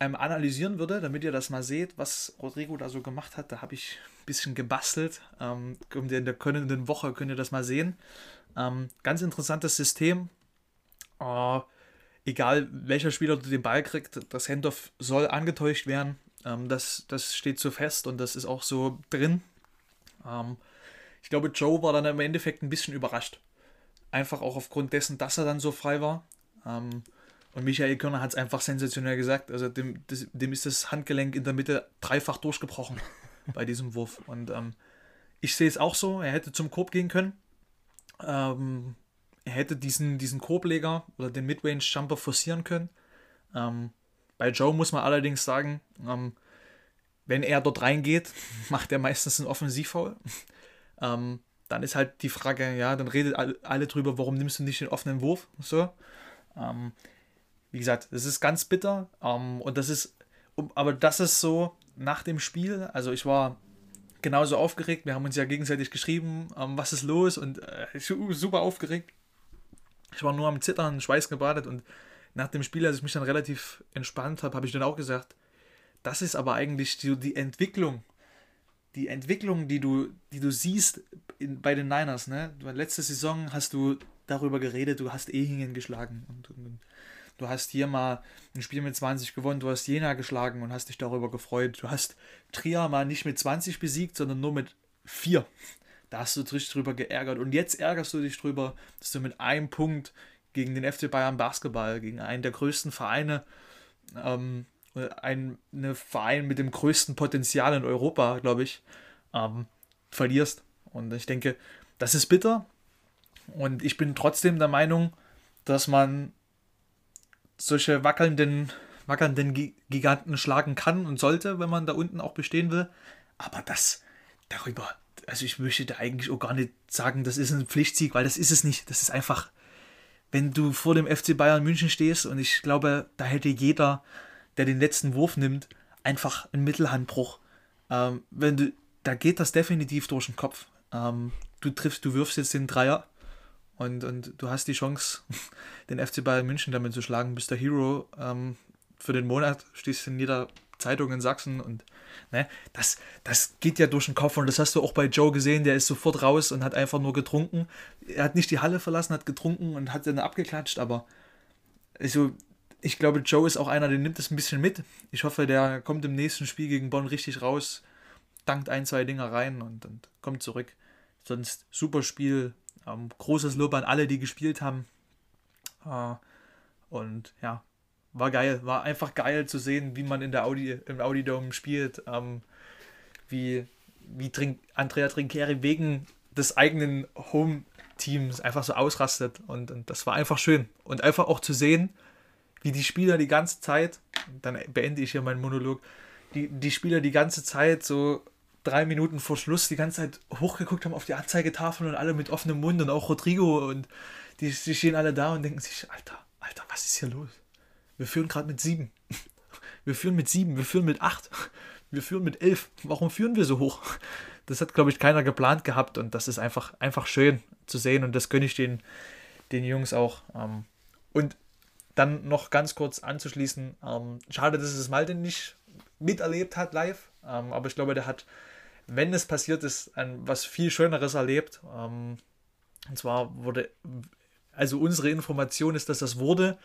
ähm, analysieren würde, damit ihr das mal seht, was Rodrigo da so gemacht hat. Da habe ich ein bisschen gebastelt. Ähm, in der kommenden Woche könnt ihr das mal sehen. Ähm, ganz interessantes System. Äh, egal welcher Spieler den Ball kriegt, das Handoff soll angetäuscht werden. Ähm, das, das steht so fest und das ist auch so drin. Ähm, ich glaube, Joe war dann im Endeffekt ein bisschen überrascht. Einfach auch aufgrund dessen, dass er dann so frei war. Ähm, und Michael Körner hat es einfach sensationell gesagt. Also dem, das, dem ist das Handgelenk in der Mitte dreifach durchgebrochen *laughs* bei diesem Wurf. Und ähm, ich sehe es auch so. Er hätte zum Korb gehen können. Ähm, er hätte diesen, diesen Korbleger oder den Midrange-Jumper forcieren können. Ähm, bei Joe muss man allerdings sagen, ähm, wenn er dort reingeht, *laughs* macht er meistens einen Offensivfoul. *laughs* ähm, dann ist halt die Frage, ja, dann redet alle, alle drüber, warum nimmst du nicht den offenen Wurf? So. Ähm, wie gesagt, es ist ganz bitter. Ähm, und das ist, aber das ist so nach dem Spiel. Also ich war genauso aufgeregt. Wir haben uns ja gegenseitig geschrieben, ähm, was ist los und äh, super aufgeregt. Ich war nur am Zittern, Schweiß gebadet und nach dem Spiel, als ich mich dann relativ entspannt habe, habe ich dann auch gesagt, das ist aber eigentlich die, die Entwicklung, die Entwicklung, die du, die du siehst in, bei den Niners. Ne? Letzte Saison hast du darüber geredet, du hast Ehingen geschlagen und, und, und, du hast hier mal ein Spiel mit 20 gewonnen, du hast Jena geschlagen und hast dich darüber gefreut. Du hast Trier mal nicht mit 20 besiegt, sondern nur mit 4. Da hast du dich drüber geärgert. Und jetzt ärgerst du dich drüber, dass du mit einem Punkt gegen den FC Bayern Basketball, gegen einen der größten Vereine, ähm, ein eine Verein mit dem größten Potenzial in Europa, glaube ich, ähm, verlierst. Und ich denke, das ist bitter. Und ich bin trotzdem der Meinung, dass man solche wackelnden, wackelnden Giganten schlagen kann und sollte, wenn man da unten auch bestehen will. Aber das darüber also ich möchte da eigentlich auch gar nicht sagen, das ist ein Pflichtsieg, weil das ist es nicht. Das ist einfach, wenn du vor dem FC Bayern München stehst und ich glaube, da hätte jeder, der den letzten Wurf nimmt, einfach einen Mittelhandbruch. Ähm, wenn du, da geht das definitiv durch den Kopf. Ähm, du triffst, du wirfst jetzt den Dreier und, und du hast die Chance, *laughs* den FC Bayern München damit zu schlagen, bist der Hero ähm, für den Monat, stehst in jeder Zeitung in Sachsen und Ne? Das, das geht ja durch den Kopf und das hast du auch bei Joe gesehen, der ist sofort raus und hat einfach nur getrunken. Er hat nicht die Halle verlassen, hat getrunken und hat dann abgeklatscht, aber also, ich glaube, Joe ist auch einer, der nimmt das ein bisschen mit. Ich hoffe, der kommt im nächsten Spiel gegen Bonn richtig raus, dankt ein, zwei Dinger rein und, und kommt zurück. Sonst super Spiel. Ähm, großes Lob an alle, die gespielt haben. Äh, und ja, war geil. War einfach geil zu sehen, wie man in der Audi, im Audi Dome spielt. Ähm, wie, wie Trink, Andrea Trinkeri wegen des eigenen Home-Teams einfach so ausrastet. Und, und das war einfach schön. Und einfach auch zu sehen, wie die Spieler die ganze Zeit, dann beende ich hier meinen Monolog, die, die Spieler die ganze Zeit so drei Minuten vor Schluss die ganze Zeit hochgeguckt haben auf die Anzeigetafel und alle mit offenem Mund und auch Rodrigo und die, die stehen alle da und denken sich, Alter, Alter, was ist hier los? Wir führen gerade mit sieben. *laughs* Wir führen mit sieben, wir führen mit acht, *laughs* wir führen mit elf. Warum führen wir so hoch? Das hat, glaube ich, keiner geplant gehabt und das ist einfach, einfach schön zu sehen und das gönne ich den, den Jungs auch. Ähm, und dann noch ganz kurz anzuschließen, ähm, schade, dass es Malte nicht miterlebt hat live, ähm, aber ich glaube, der hat, wenn es passiert ist, ein, was viel Schöneres erlebt. und zwar wurde, also unsere Information ist, dass das wurde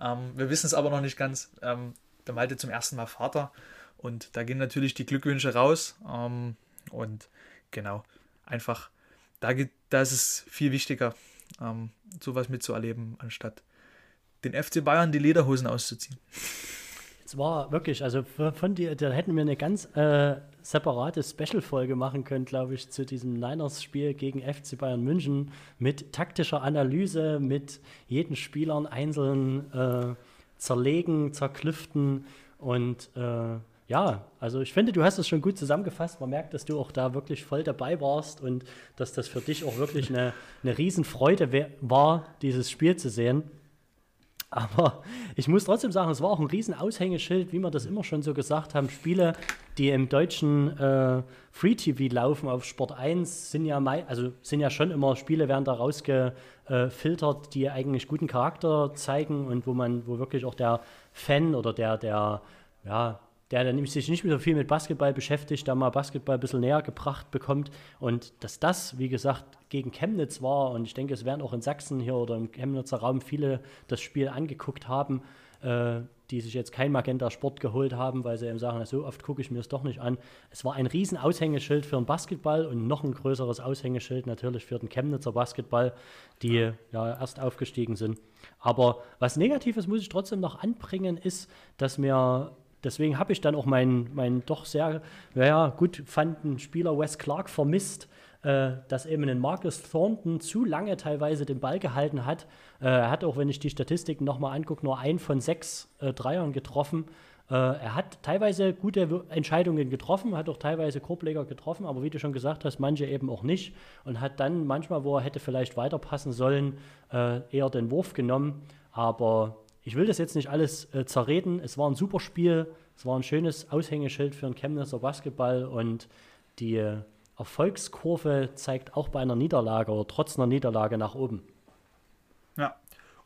ähm, wir wissen es aber noch nicht ganz. Ähm, der Malte zum ersten Mal Vater und da gehen natürlich die Glückwünsche raus. Ähm, und genau, einfach, da, geht, da ist es viel wichtiger, ähm, sowas mitzuerleben, anstatt den FC Bayern die Lederhosen auszuziehen. Es war wirklich, also von dir, da hätten wir eine ganz äh, separate Special-Folge machen können, glaube ich, zu diesem Niners-Spiel gegen FC Bayern München mit taktischer Analyse, mit jeden Spielern einzeln äh, zerlegen, zerklüften und äh, ja, also ich finde, du hast es schon gut zusammengefasst. Man merkt, dass du auch da wirklich voll dabei warst und dass das für dich auch wirklich eine, eine Riesenfreude war, dieses Spiel zu sehen. Aber ich muss trotzdem sagen, es war auch ein riesen Aushängeschild, wie wir das immer schon so gesagt haben. Spiele, die im deutschen äh, Free TV laufen auf Sport 1, sind ja, also sind ja schon immer Spiele, werden da rausgefiltert, die eigentlich guten Charakter zeigen und wo man, wo wirklich auch der Fan oder der, der, ja, der dann sich nicht mehr so viel mit Basketball beschäftigt, da mal Basketball ein bisschen näher gebracht bekommt. Und dass das, wie gesagt, gegen Chemnitz war, und ich denke, es werden auch in Sachsen hier oder im Chemnitzer Raum viele das Spiel angeguckt haben, äh, die sich jetzt kein Magenta Sport geholt haben, weil sie eben sagen, so oft gucke ich mir es doch nicht an. Es war ein riesen Aushängeschild für den Basketball und noch ein größeres Aushängeschild natürlich für den Chemnitzer Basketball, die ja erst aufgestiegen sind. Aber was Negatives muss ich trotzdem noch anbringen, ist, dass mir deswegen habe ich dann auch meinen, meinen doch sehr ja, gut fanden Spieler Wes Clark vermisst, äh, dass eben ein Marcus Thornton zu lange teilweise den Ball gehalten hat. Äh, er hat auch, wenn ich die Statistiken nochmal angucke, nur ein von sechs äh, Dreiern getroffen. Äh, er hat teilweise gute Entscheidungen getroffen, hat auch teilweise Korbleger getroffen, aber wie du schon gesagt hast, manche eben auch nicht. Und hat dann manchmal, wo er hätte vielleicht weiterpassen sollen, äh, eher den Wurf genommen. Aber ich will das jetzt nicht alles äh, zerreden. Es war ein super Spiel. Es war ein schönes Aushängeschild für den Chemnitzer Basketball und die äh, Erfolgskurve zeigt auch bei einer Niederlage oder trotz einer Niederlage nach oben. Ja,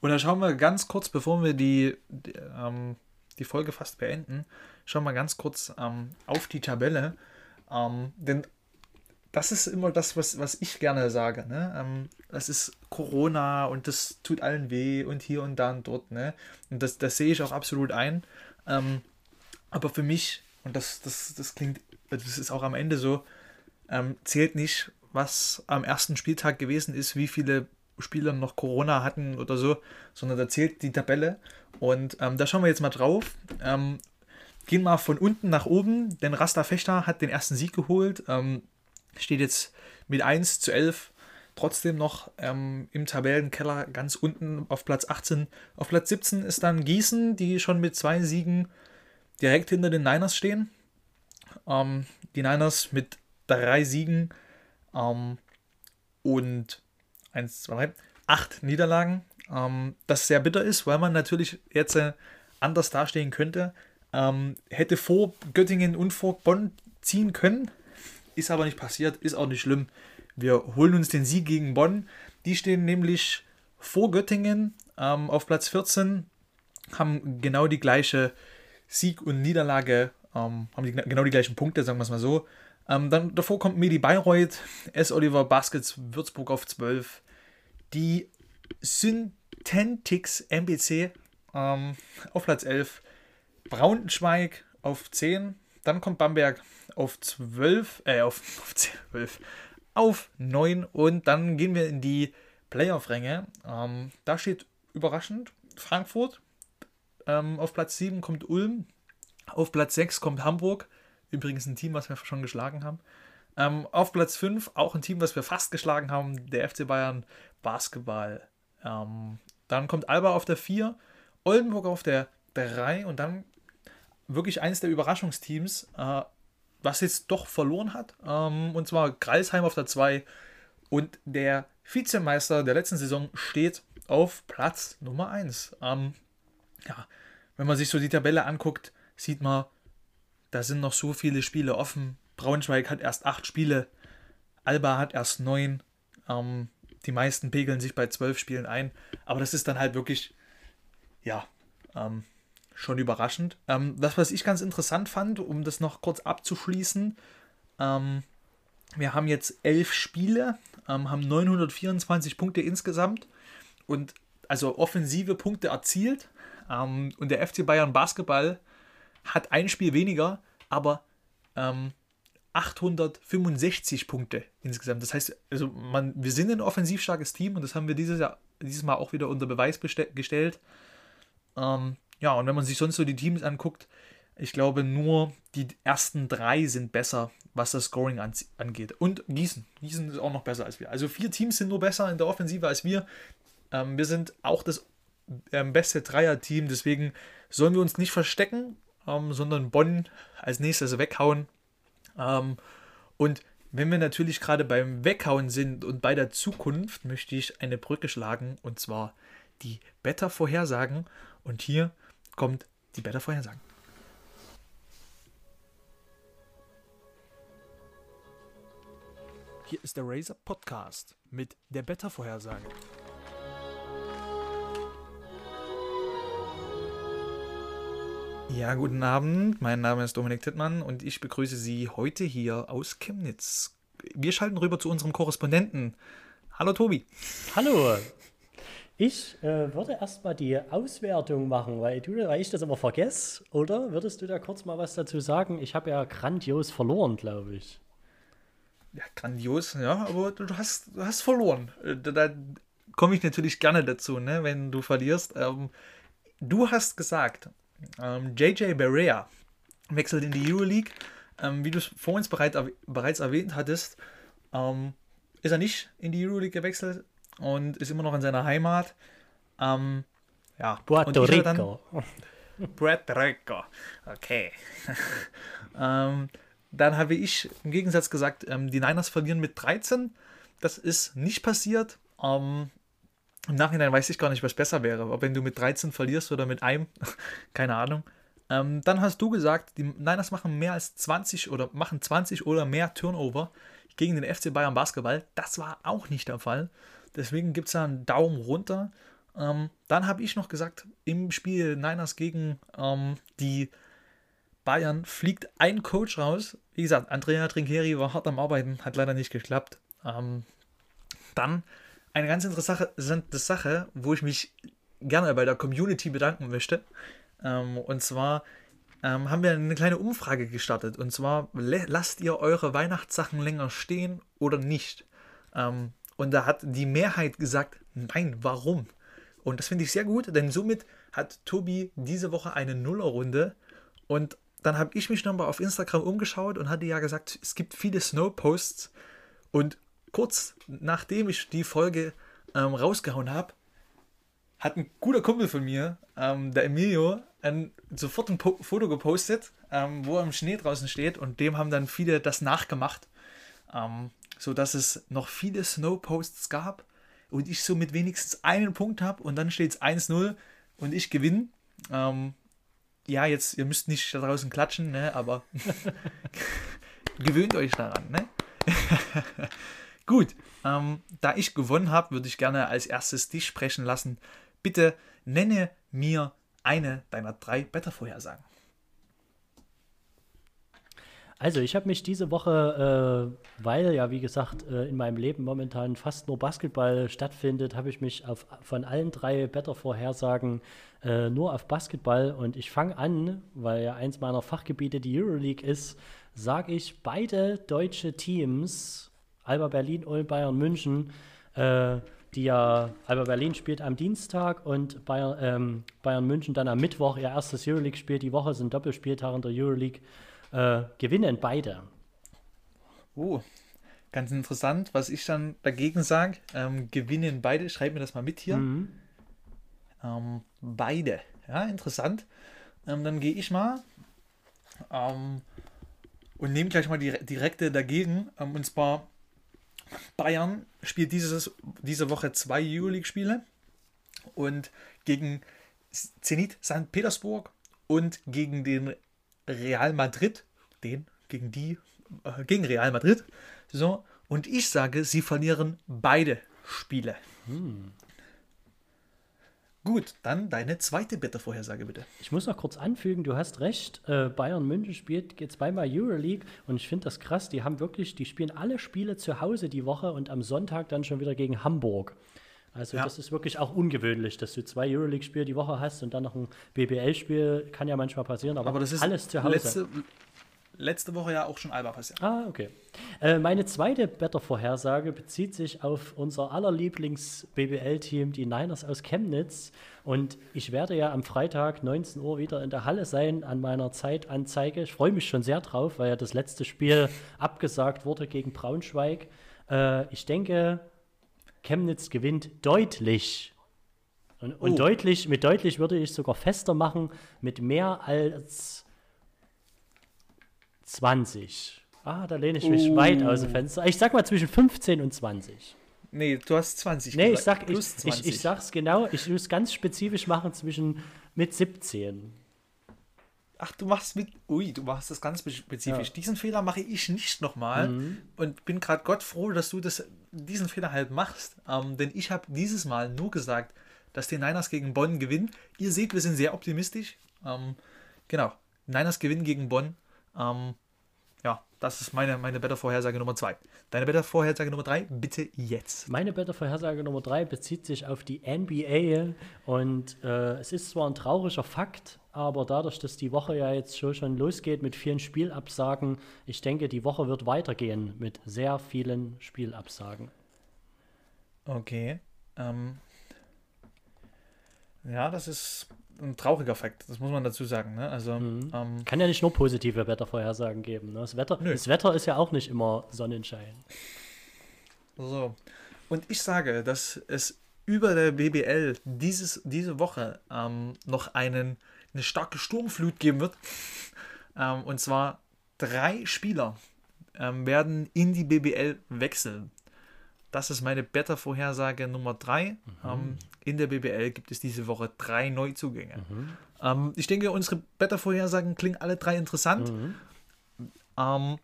und dann schauen wir ganz kurz, bevor wir die, die, ähm, die Folge fast beenden, schauen wir ganz kurz ähm, auf die Tabelle. Ähm, denn das ist immer das, was, was ich gerne sage. Ne? Ähm, das ist Corona und das tut allen weh und hier und da und dort. Ne? Und das, das sehe ich auch absolut ein. Ähm, aber für mich, und das, das, das klingt, das ist auch am Ende so, ähm, zählt nicht, was am ersten Spieltag gewesen ist, wie viele Spieler noch Corona hatten oder so, sondern da zählt die Tabelle. Und ähm, da schauen wir jetzt mal drauf. Ähm, gehen mal von unten nach oben, denn Rasta Fechter hat den ersten Sieg geholt. Ähm, steht jetzt mit 1 zu 11 trotzdem noch ähm, im Tabellenkeller ganz unten auf Platz 18. Auf Platz 17 ist dann Gießen, die schon mit zwei Siegen direkt hinter den Niners stehen. Ähm, die Niners mit drei Siegen ähm, und 1, 2, 3, 8 Niederlagen. Ähm, das sehr bitter ist, weil man natürlich jetzt äh, anders dastehen könnte. Ähm, hätte vor Göttingen und vor Bonn ziehen können, ist aber nicht passiert, ist auch nicht schlimm. Wir holen uns den Sieg gegen Bonn. Die stehen nämlich vor Göttingen ähm, auf Platz 14, haben genau die gleiche Sieg und Niederlage, ähm, haben die, genau die gleichen Punkte, sagen wir es mal so. Ähm, dann davor kommt Medi Bayreuth, S. Oliver Baskets Würzburg auf 12. Die Synthetix MBC ähm, auf Platz 11. Braunschweig auf 10. Dann kommt Bamberg auf 12, äh, auf, *laughs* auf 12, auf 9 und dann gehen wir in die Playoff-Ränge. Ähm, da steht überraschend Frankfurt. Ähm, auf Platz 7 kommt Ulm. Auf Platz 6 kommt Hamburg. Übrigens ein Team, was wir schon geschlagen haben. Ähm, auf Platz 5 auch ein Team, was wir fast geschlagen haben, der FC Bayern Basketball. Ähm, dann kommt Alba auf der 4, Oldenburg auf der 3 und dann wirklich eines der Überraschungsteams, äh, was jetzt doch verloren hat. Ähm, und zwar Greisheim auf der 2 und der Vizemeister der letzten Saison steht auf Platz Nummer 1. Ähm, ja, wenn man sich so die Tabelle anguckt, sieht man, da sind noch so viele Spiele offen. Braunschweig hat erst acht Spiele, Alba hat erst neun. Ähm, die meisten pegeln sich bei zwölf Spielen ein. Aber das ist dann halt wirklich, ja, ähm, schon überraschend. Ähm, das, was ich ganz interessant fand, um das noch kurz abzuschließen, ähm, wir haben jetzt elf Spiele, ähm, haben 924 Punkte insgesamt und also offensive Punkte erzielt. Ähm, und der FC Bayern Basketball hat ein Spiel weniger, aber 865 ähm, Punkte insgesamt. Das heißt, also man, wir sind ein offensiv starkes Team und das haben wir dieses, Jahr, dieses Mal auch wieder unter Beweis gestellt. Ähm, ja, und wenn man sich sonst so die Teams anguckt, ich glaube, nur die ersten drei sind besser, was das Scoring an, angeht. Und Gießen. Gießen ist auch noch besser als wir. Also vier Teams sind nur besser in der Offensive als wir. Ähm, wir sind auch das ähm, beste Dreier-Team, deswegen sollen wir uns nicht verstecken, ähm, sondern Bonn als nächstes weghauen. Ähm, und wenn wir natürlich gerade beim Weghauen sind und bei der Zukunft, möchte ich eine Brücke schlagen und zwar die Better-Vorhersagen. Und hier kommt die Better-Vorhersagen. Hier ist der Razer Podcast mit der Better-Vorhersage. Ja, guten Abend. Mein Name ist Dominik Tittmann und ich begrüße Sie heute hier aus Chemnitz. Wir schalten rüber zu unserem Korrespondenten. Hallo Tobi. Hallo. Ich äh, würde erstmal die Auswertung machen, weil, du, weil ich das immer vergesse. Oder würdest du da kurz mal was dazu sagen? Ich habe ja grandios verloren, glaube ich. Ja, grandios, ja, aber du hast, du hast verloren. Äh, da, da komme ich natürlich gerne dazu, ne, wenn du verlierst. Ähm, du hast gesagt, ähm, JJ Barea wechselt in die Euroleague. Ähm, wie du es vor uns bereit, bereits erwähnt hattest, ähm, ist er nicht in die Euroleague gewechselt und ist immer noch in seiner Heimat. Ähm, ja, Puerto Rico. *laughs* Puerto Rico. Okay. *laughs* ähm, dann habe ich im Gegensatz gesagt, ähm, die Niners verlieren mit 13. Das ist nicht passiert. Ähm, im Nachhinein weiß ich gar nicht, was besser wäre. Ob wenn du mit 13 verlierst oder mit einem. *laughs* Keine Ahnung. Ähm, dann hast du gesagt, die Niners machen mehr als 20 oder machen 20 oder mehr Turnover gegen den FC Bayern Basketball. Das war auch nicht der Fall. Deswegen gibt es da einen Daumen runter. Ähm, dann habe ich noch gesagt, im Spiel Niners gegen ähm, die Bayern fliegt ein Coach raus. Wie gesagt, Andrea Trinkeri war hart am Arbeiten, hat leider nicht geklappt. Ähm, dann eine ganz interessante Sache, wo ich mich gerne bei der Community bedanken möchte. Ähm, und zwar ähm, haben wir eine kleine Umfrage gestartet. Und zwar, lasst ihr eure Weihnachtssachen länger stehen oder nicht? Ähm, und da hat die Mehrheit gesagt, nein, warum? Und das finde ich sehr gut, denn somit hat Tobi diese Woche eine Nullerrunde. Und dann habe ich mich nochmal auf Instagram umgeschaut und hatte ja gesagt, es gibt viele Snow-Posts. Und kurz nachdem ich die Folge ähm, rausgehauen habe, hat ein guter Kumpel von mir, ähm, der Emilio, ein, sofort ein po Foto gepostet, ähm, wo er im Schnee draußen steht und dem haben dann viele das nachgemacht, ähm, sodass es noch viele Snow-Posts gab und ich somit wenigstens einen Punkt habe und dann steht es 1-0 und ich gewinne. Ähm, ja, jetzt, ihr müsst nicht da draußen klatschen, ne, aber *laughs* gewöhnt euch daran, ne? *laughs* Gut, ähm, da ich gewonnen habe, würde ich gerne als erstes dich sprechen lassen. Bitte nenne mir eine deiner drei Wettervorhersagen. Also ich habe mich diese Woche, äh, weil ja wie gesagt äh, in meinem Leben momentan fast nur Basketball stattfindet, habe ich mich auf, von allen drei Wettervorhersagen äh, nur auf Basketball und ich fange an, weil ja eins meiner Fachgebiete die Euroleague ist, sage ich beide deutsche Teams Alba Berlin und Bayern München, äh, die ja, Alba Berlin spielt am Dienstag und Bayern, ähm, Bayern München dann am Mittwoch ihr erstes Euroleague-Spiel. Die Woche sind Doppelspieltag in der Euroleague. Äh, gewinnen beide. Oh, ganz interessant, was ich dann dagegen sage. Ähm, gewinnen beide, schreib mir das mal mit hier. Mhm. Ähm, beide, ja, interessant. Ähm, dann gehe ich mal ähm, und nehme gleich mal die direkte dagegen. Ähm, und zwar Bayern spielt dieses, diese Woche zwei Euroleague-Spiele und gegen Zenit St. Petersburg und gegen den Real Madrid, den, gegen die, äh, gegen Real Madrid. So, und ich sage, sie verlieren beide Spiele. Hm. Gut, dann deine zweite Bitte-Vorhersage bitte. Ich muss noch kurz anfügen, du hast recht, äh, Bayern München spielt geht zweimal Euroleague und ich finde das krass, die haben wirklich, die spielen alle Spiele zu Hause die Woche und am Sonntag dann schon wieder gegen Hamburg. Also ja. das ist wirklich auch ungewöhnlich, dass du zwei Euroleague-Spiele die Woche hast und dann noch ein BBL-Spiel, kann ja manchmal passieren, aber, aber das ist alles zu Hause. Letzte, letzte Woche ja auch schon Alba passiert. Ah, okay. Äh, meine zweite Better-Vorhersage bezieht sich auf unser allerlieblings BBL-Team, die Niners aus Chemnitz. Und ich werde ja am Freitag 19 Uhr wieder in der Halle sein an meiner Zeitanzeige. Ich freue mich schon sehr drauf, weil ja das letzte Spiel abgesagt wurde gegen Braunschweig. Äh, ich denke, Chemnitz gewinnt deutlich. Und, und Oh. deutlich, mit deutlich würde ich sogar fester machen, mit mehr als 20. Ah, da lehne ich mich weit aus dem Fenster. Ich sag mal zwischen 15 und 20. Nee, du hast 20 Nee, ich sag, ich, Plus ich, 20. ich sag's genau, ich muss ganz spezifisch machen zwischen mit 17. Ach, du machst mit. Ui, du machst das ganz spezifisch. Ja. Diesen Fehler mache ich nicht nochmal. Und bin gerade Gott froh, dass du das, diesen Fehler halt machst. Ähm, denn ich habe dieses Mal nur gesagt, dass die Niners gegen Bonn gewinnen. Ihr seht, wir sind sehr optimistisch. Ähm, genau. Niners gewinnen gegen Bonn. Ähm, ja, das ist meine, meine Better-Vorhersage Nummer 2. Deine Better-Vorhersage Nummer 3, bitte jetzt. Meine Better-Vorhersage Nummer 3 bezieht sich auf die NBA und äh, es ist zwar ein trauriger Fakt, aber dadurch, dass die Woche ja jetzt schon, schon losgeht mit vielen Spielabsagen, ich denke, die Woche wird weitergehen mit sehr vielen Spielabsagen. Okay. Ähm, ja, das ist ein trauriger Fakt. Das muss man dazu sagen. Ne? Also, ähm, Kann ja nicht nur positive Wettervorhersagen geben. Ne? Das, Wetter, Nö. das Wetter ist ja auch nicht immer Sonnenschein. So. Und ich sage, dass es über der BBL dieses, diese Woche ähm, noch einen, eine starke Sturmflut geben wird. Ähm, und zwar drei Spieler ähm, werden in die BBL wechseln. Das ist meine Better-Vorhersage Nummer drei. Ähm, in der BBL gibt es diese Woche drei Neuzugänge. Ähm, ich denke, unsere Better-Vorhersagen klingen alle drei interessant. Ähm,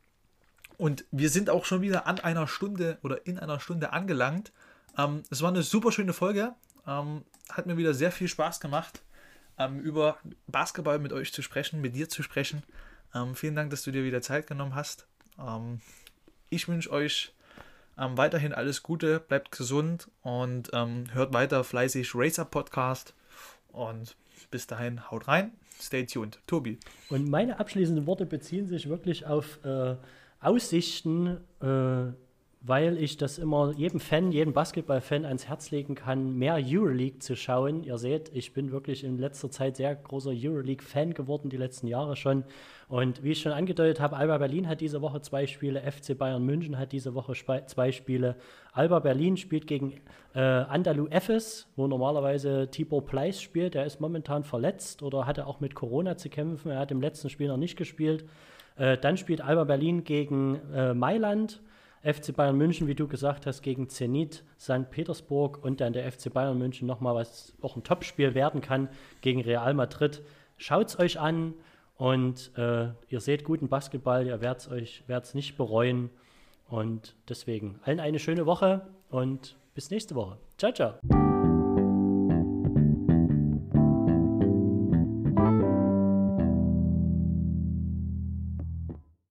und wir sind auch schon wieder an einer Stunde oder in einer Stunde angelangt. Es war eine super schöne Folge. Hat mir wieder sehr viel Spaß gemacht, ähm, über Basketball mit euch zu sprechen, mit dir zu sprechen. Ähm, vielen Dank, dass du dir wieder Zeit genommen hast. Ähm, ich wünsche euch ähm, weiterhin alles Gute, bleibt gesund und ähm, hört weiter fleißig Racer Podcast. Und bis dahin, haut rein, stay tuned. Tobi. Und meine abschließenden Worte beziehen sich wirklich auf äh, Aussichten, äh, weil ich das immer jedem Fan, jedem Basketballfan ans Herz legen kann, mehr Euroleague zu schauen. Ihr seht, ich bin wirklich in letzter Zeit sehr großer Euroleague-Fan geworden, die letzten Jahre schon. Und wie ich schon angedeutet habe, Alba Berlin hat diese Woche zwei Spiele, FC Bayern München hat diese Woche zwei Spiele. Alba Berlin spielt gegen äh, Andalu Efes, wo normalerweise Tibor Pleiss spielt. Der ist momentan verletzt oder hatte auch mit Corona zu kämpfen. Er hat im letzten Spiel noch nicht gespielt. Äh, dann spielt Alba Berlin gegen äh, Mailand. FC Bayern München, wie du gesagt hast, gegen Zenit St. Petersburg und dann der FC Bayern München nochmal, was auch ein Topspiel werden kann gegen Real Madrid. Schaut es euch an und äh, ihr seht guten Basketball, ihr werdet es euch werdet's nicht bereuen. Und deswegen allen eine schöne Woche und bis nächste Woche. Ciao, ciao.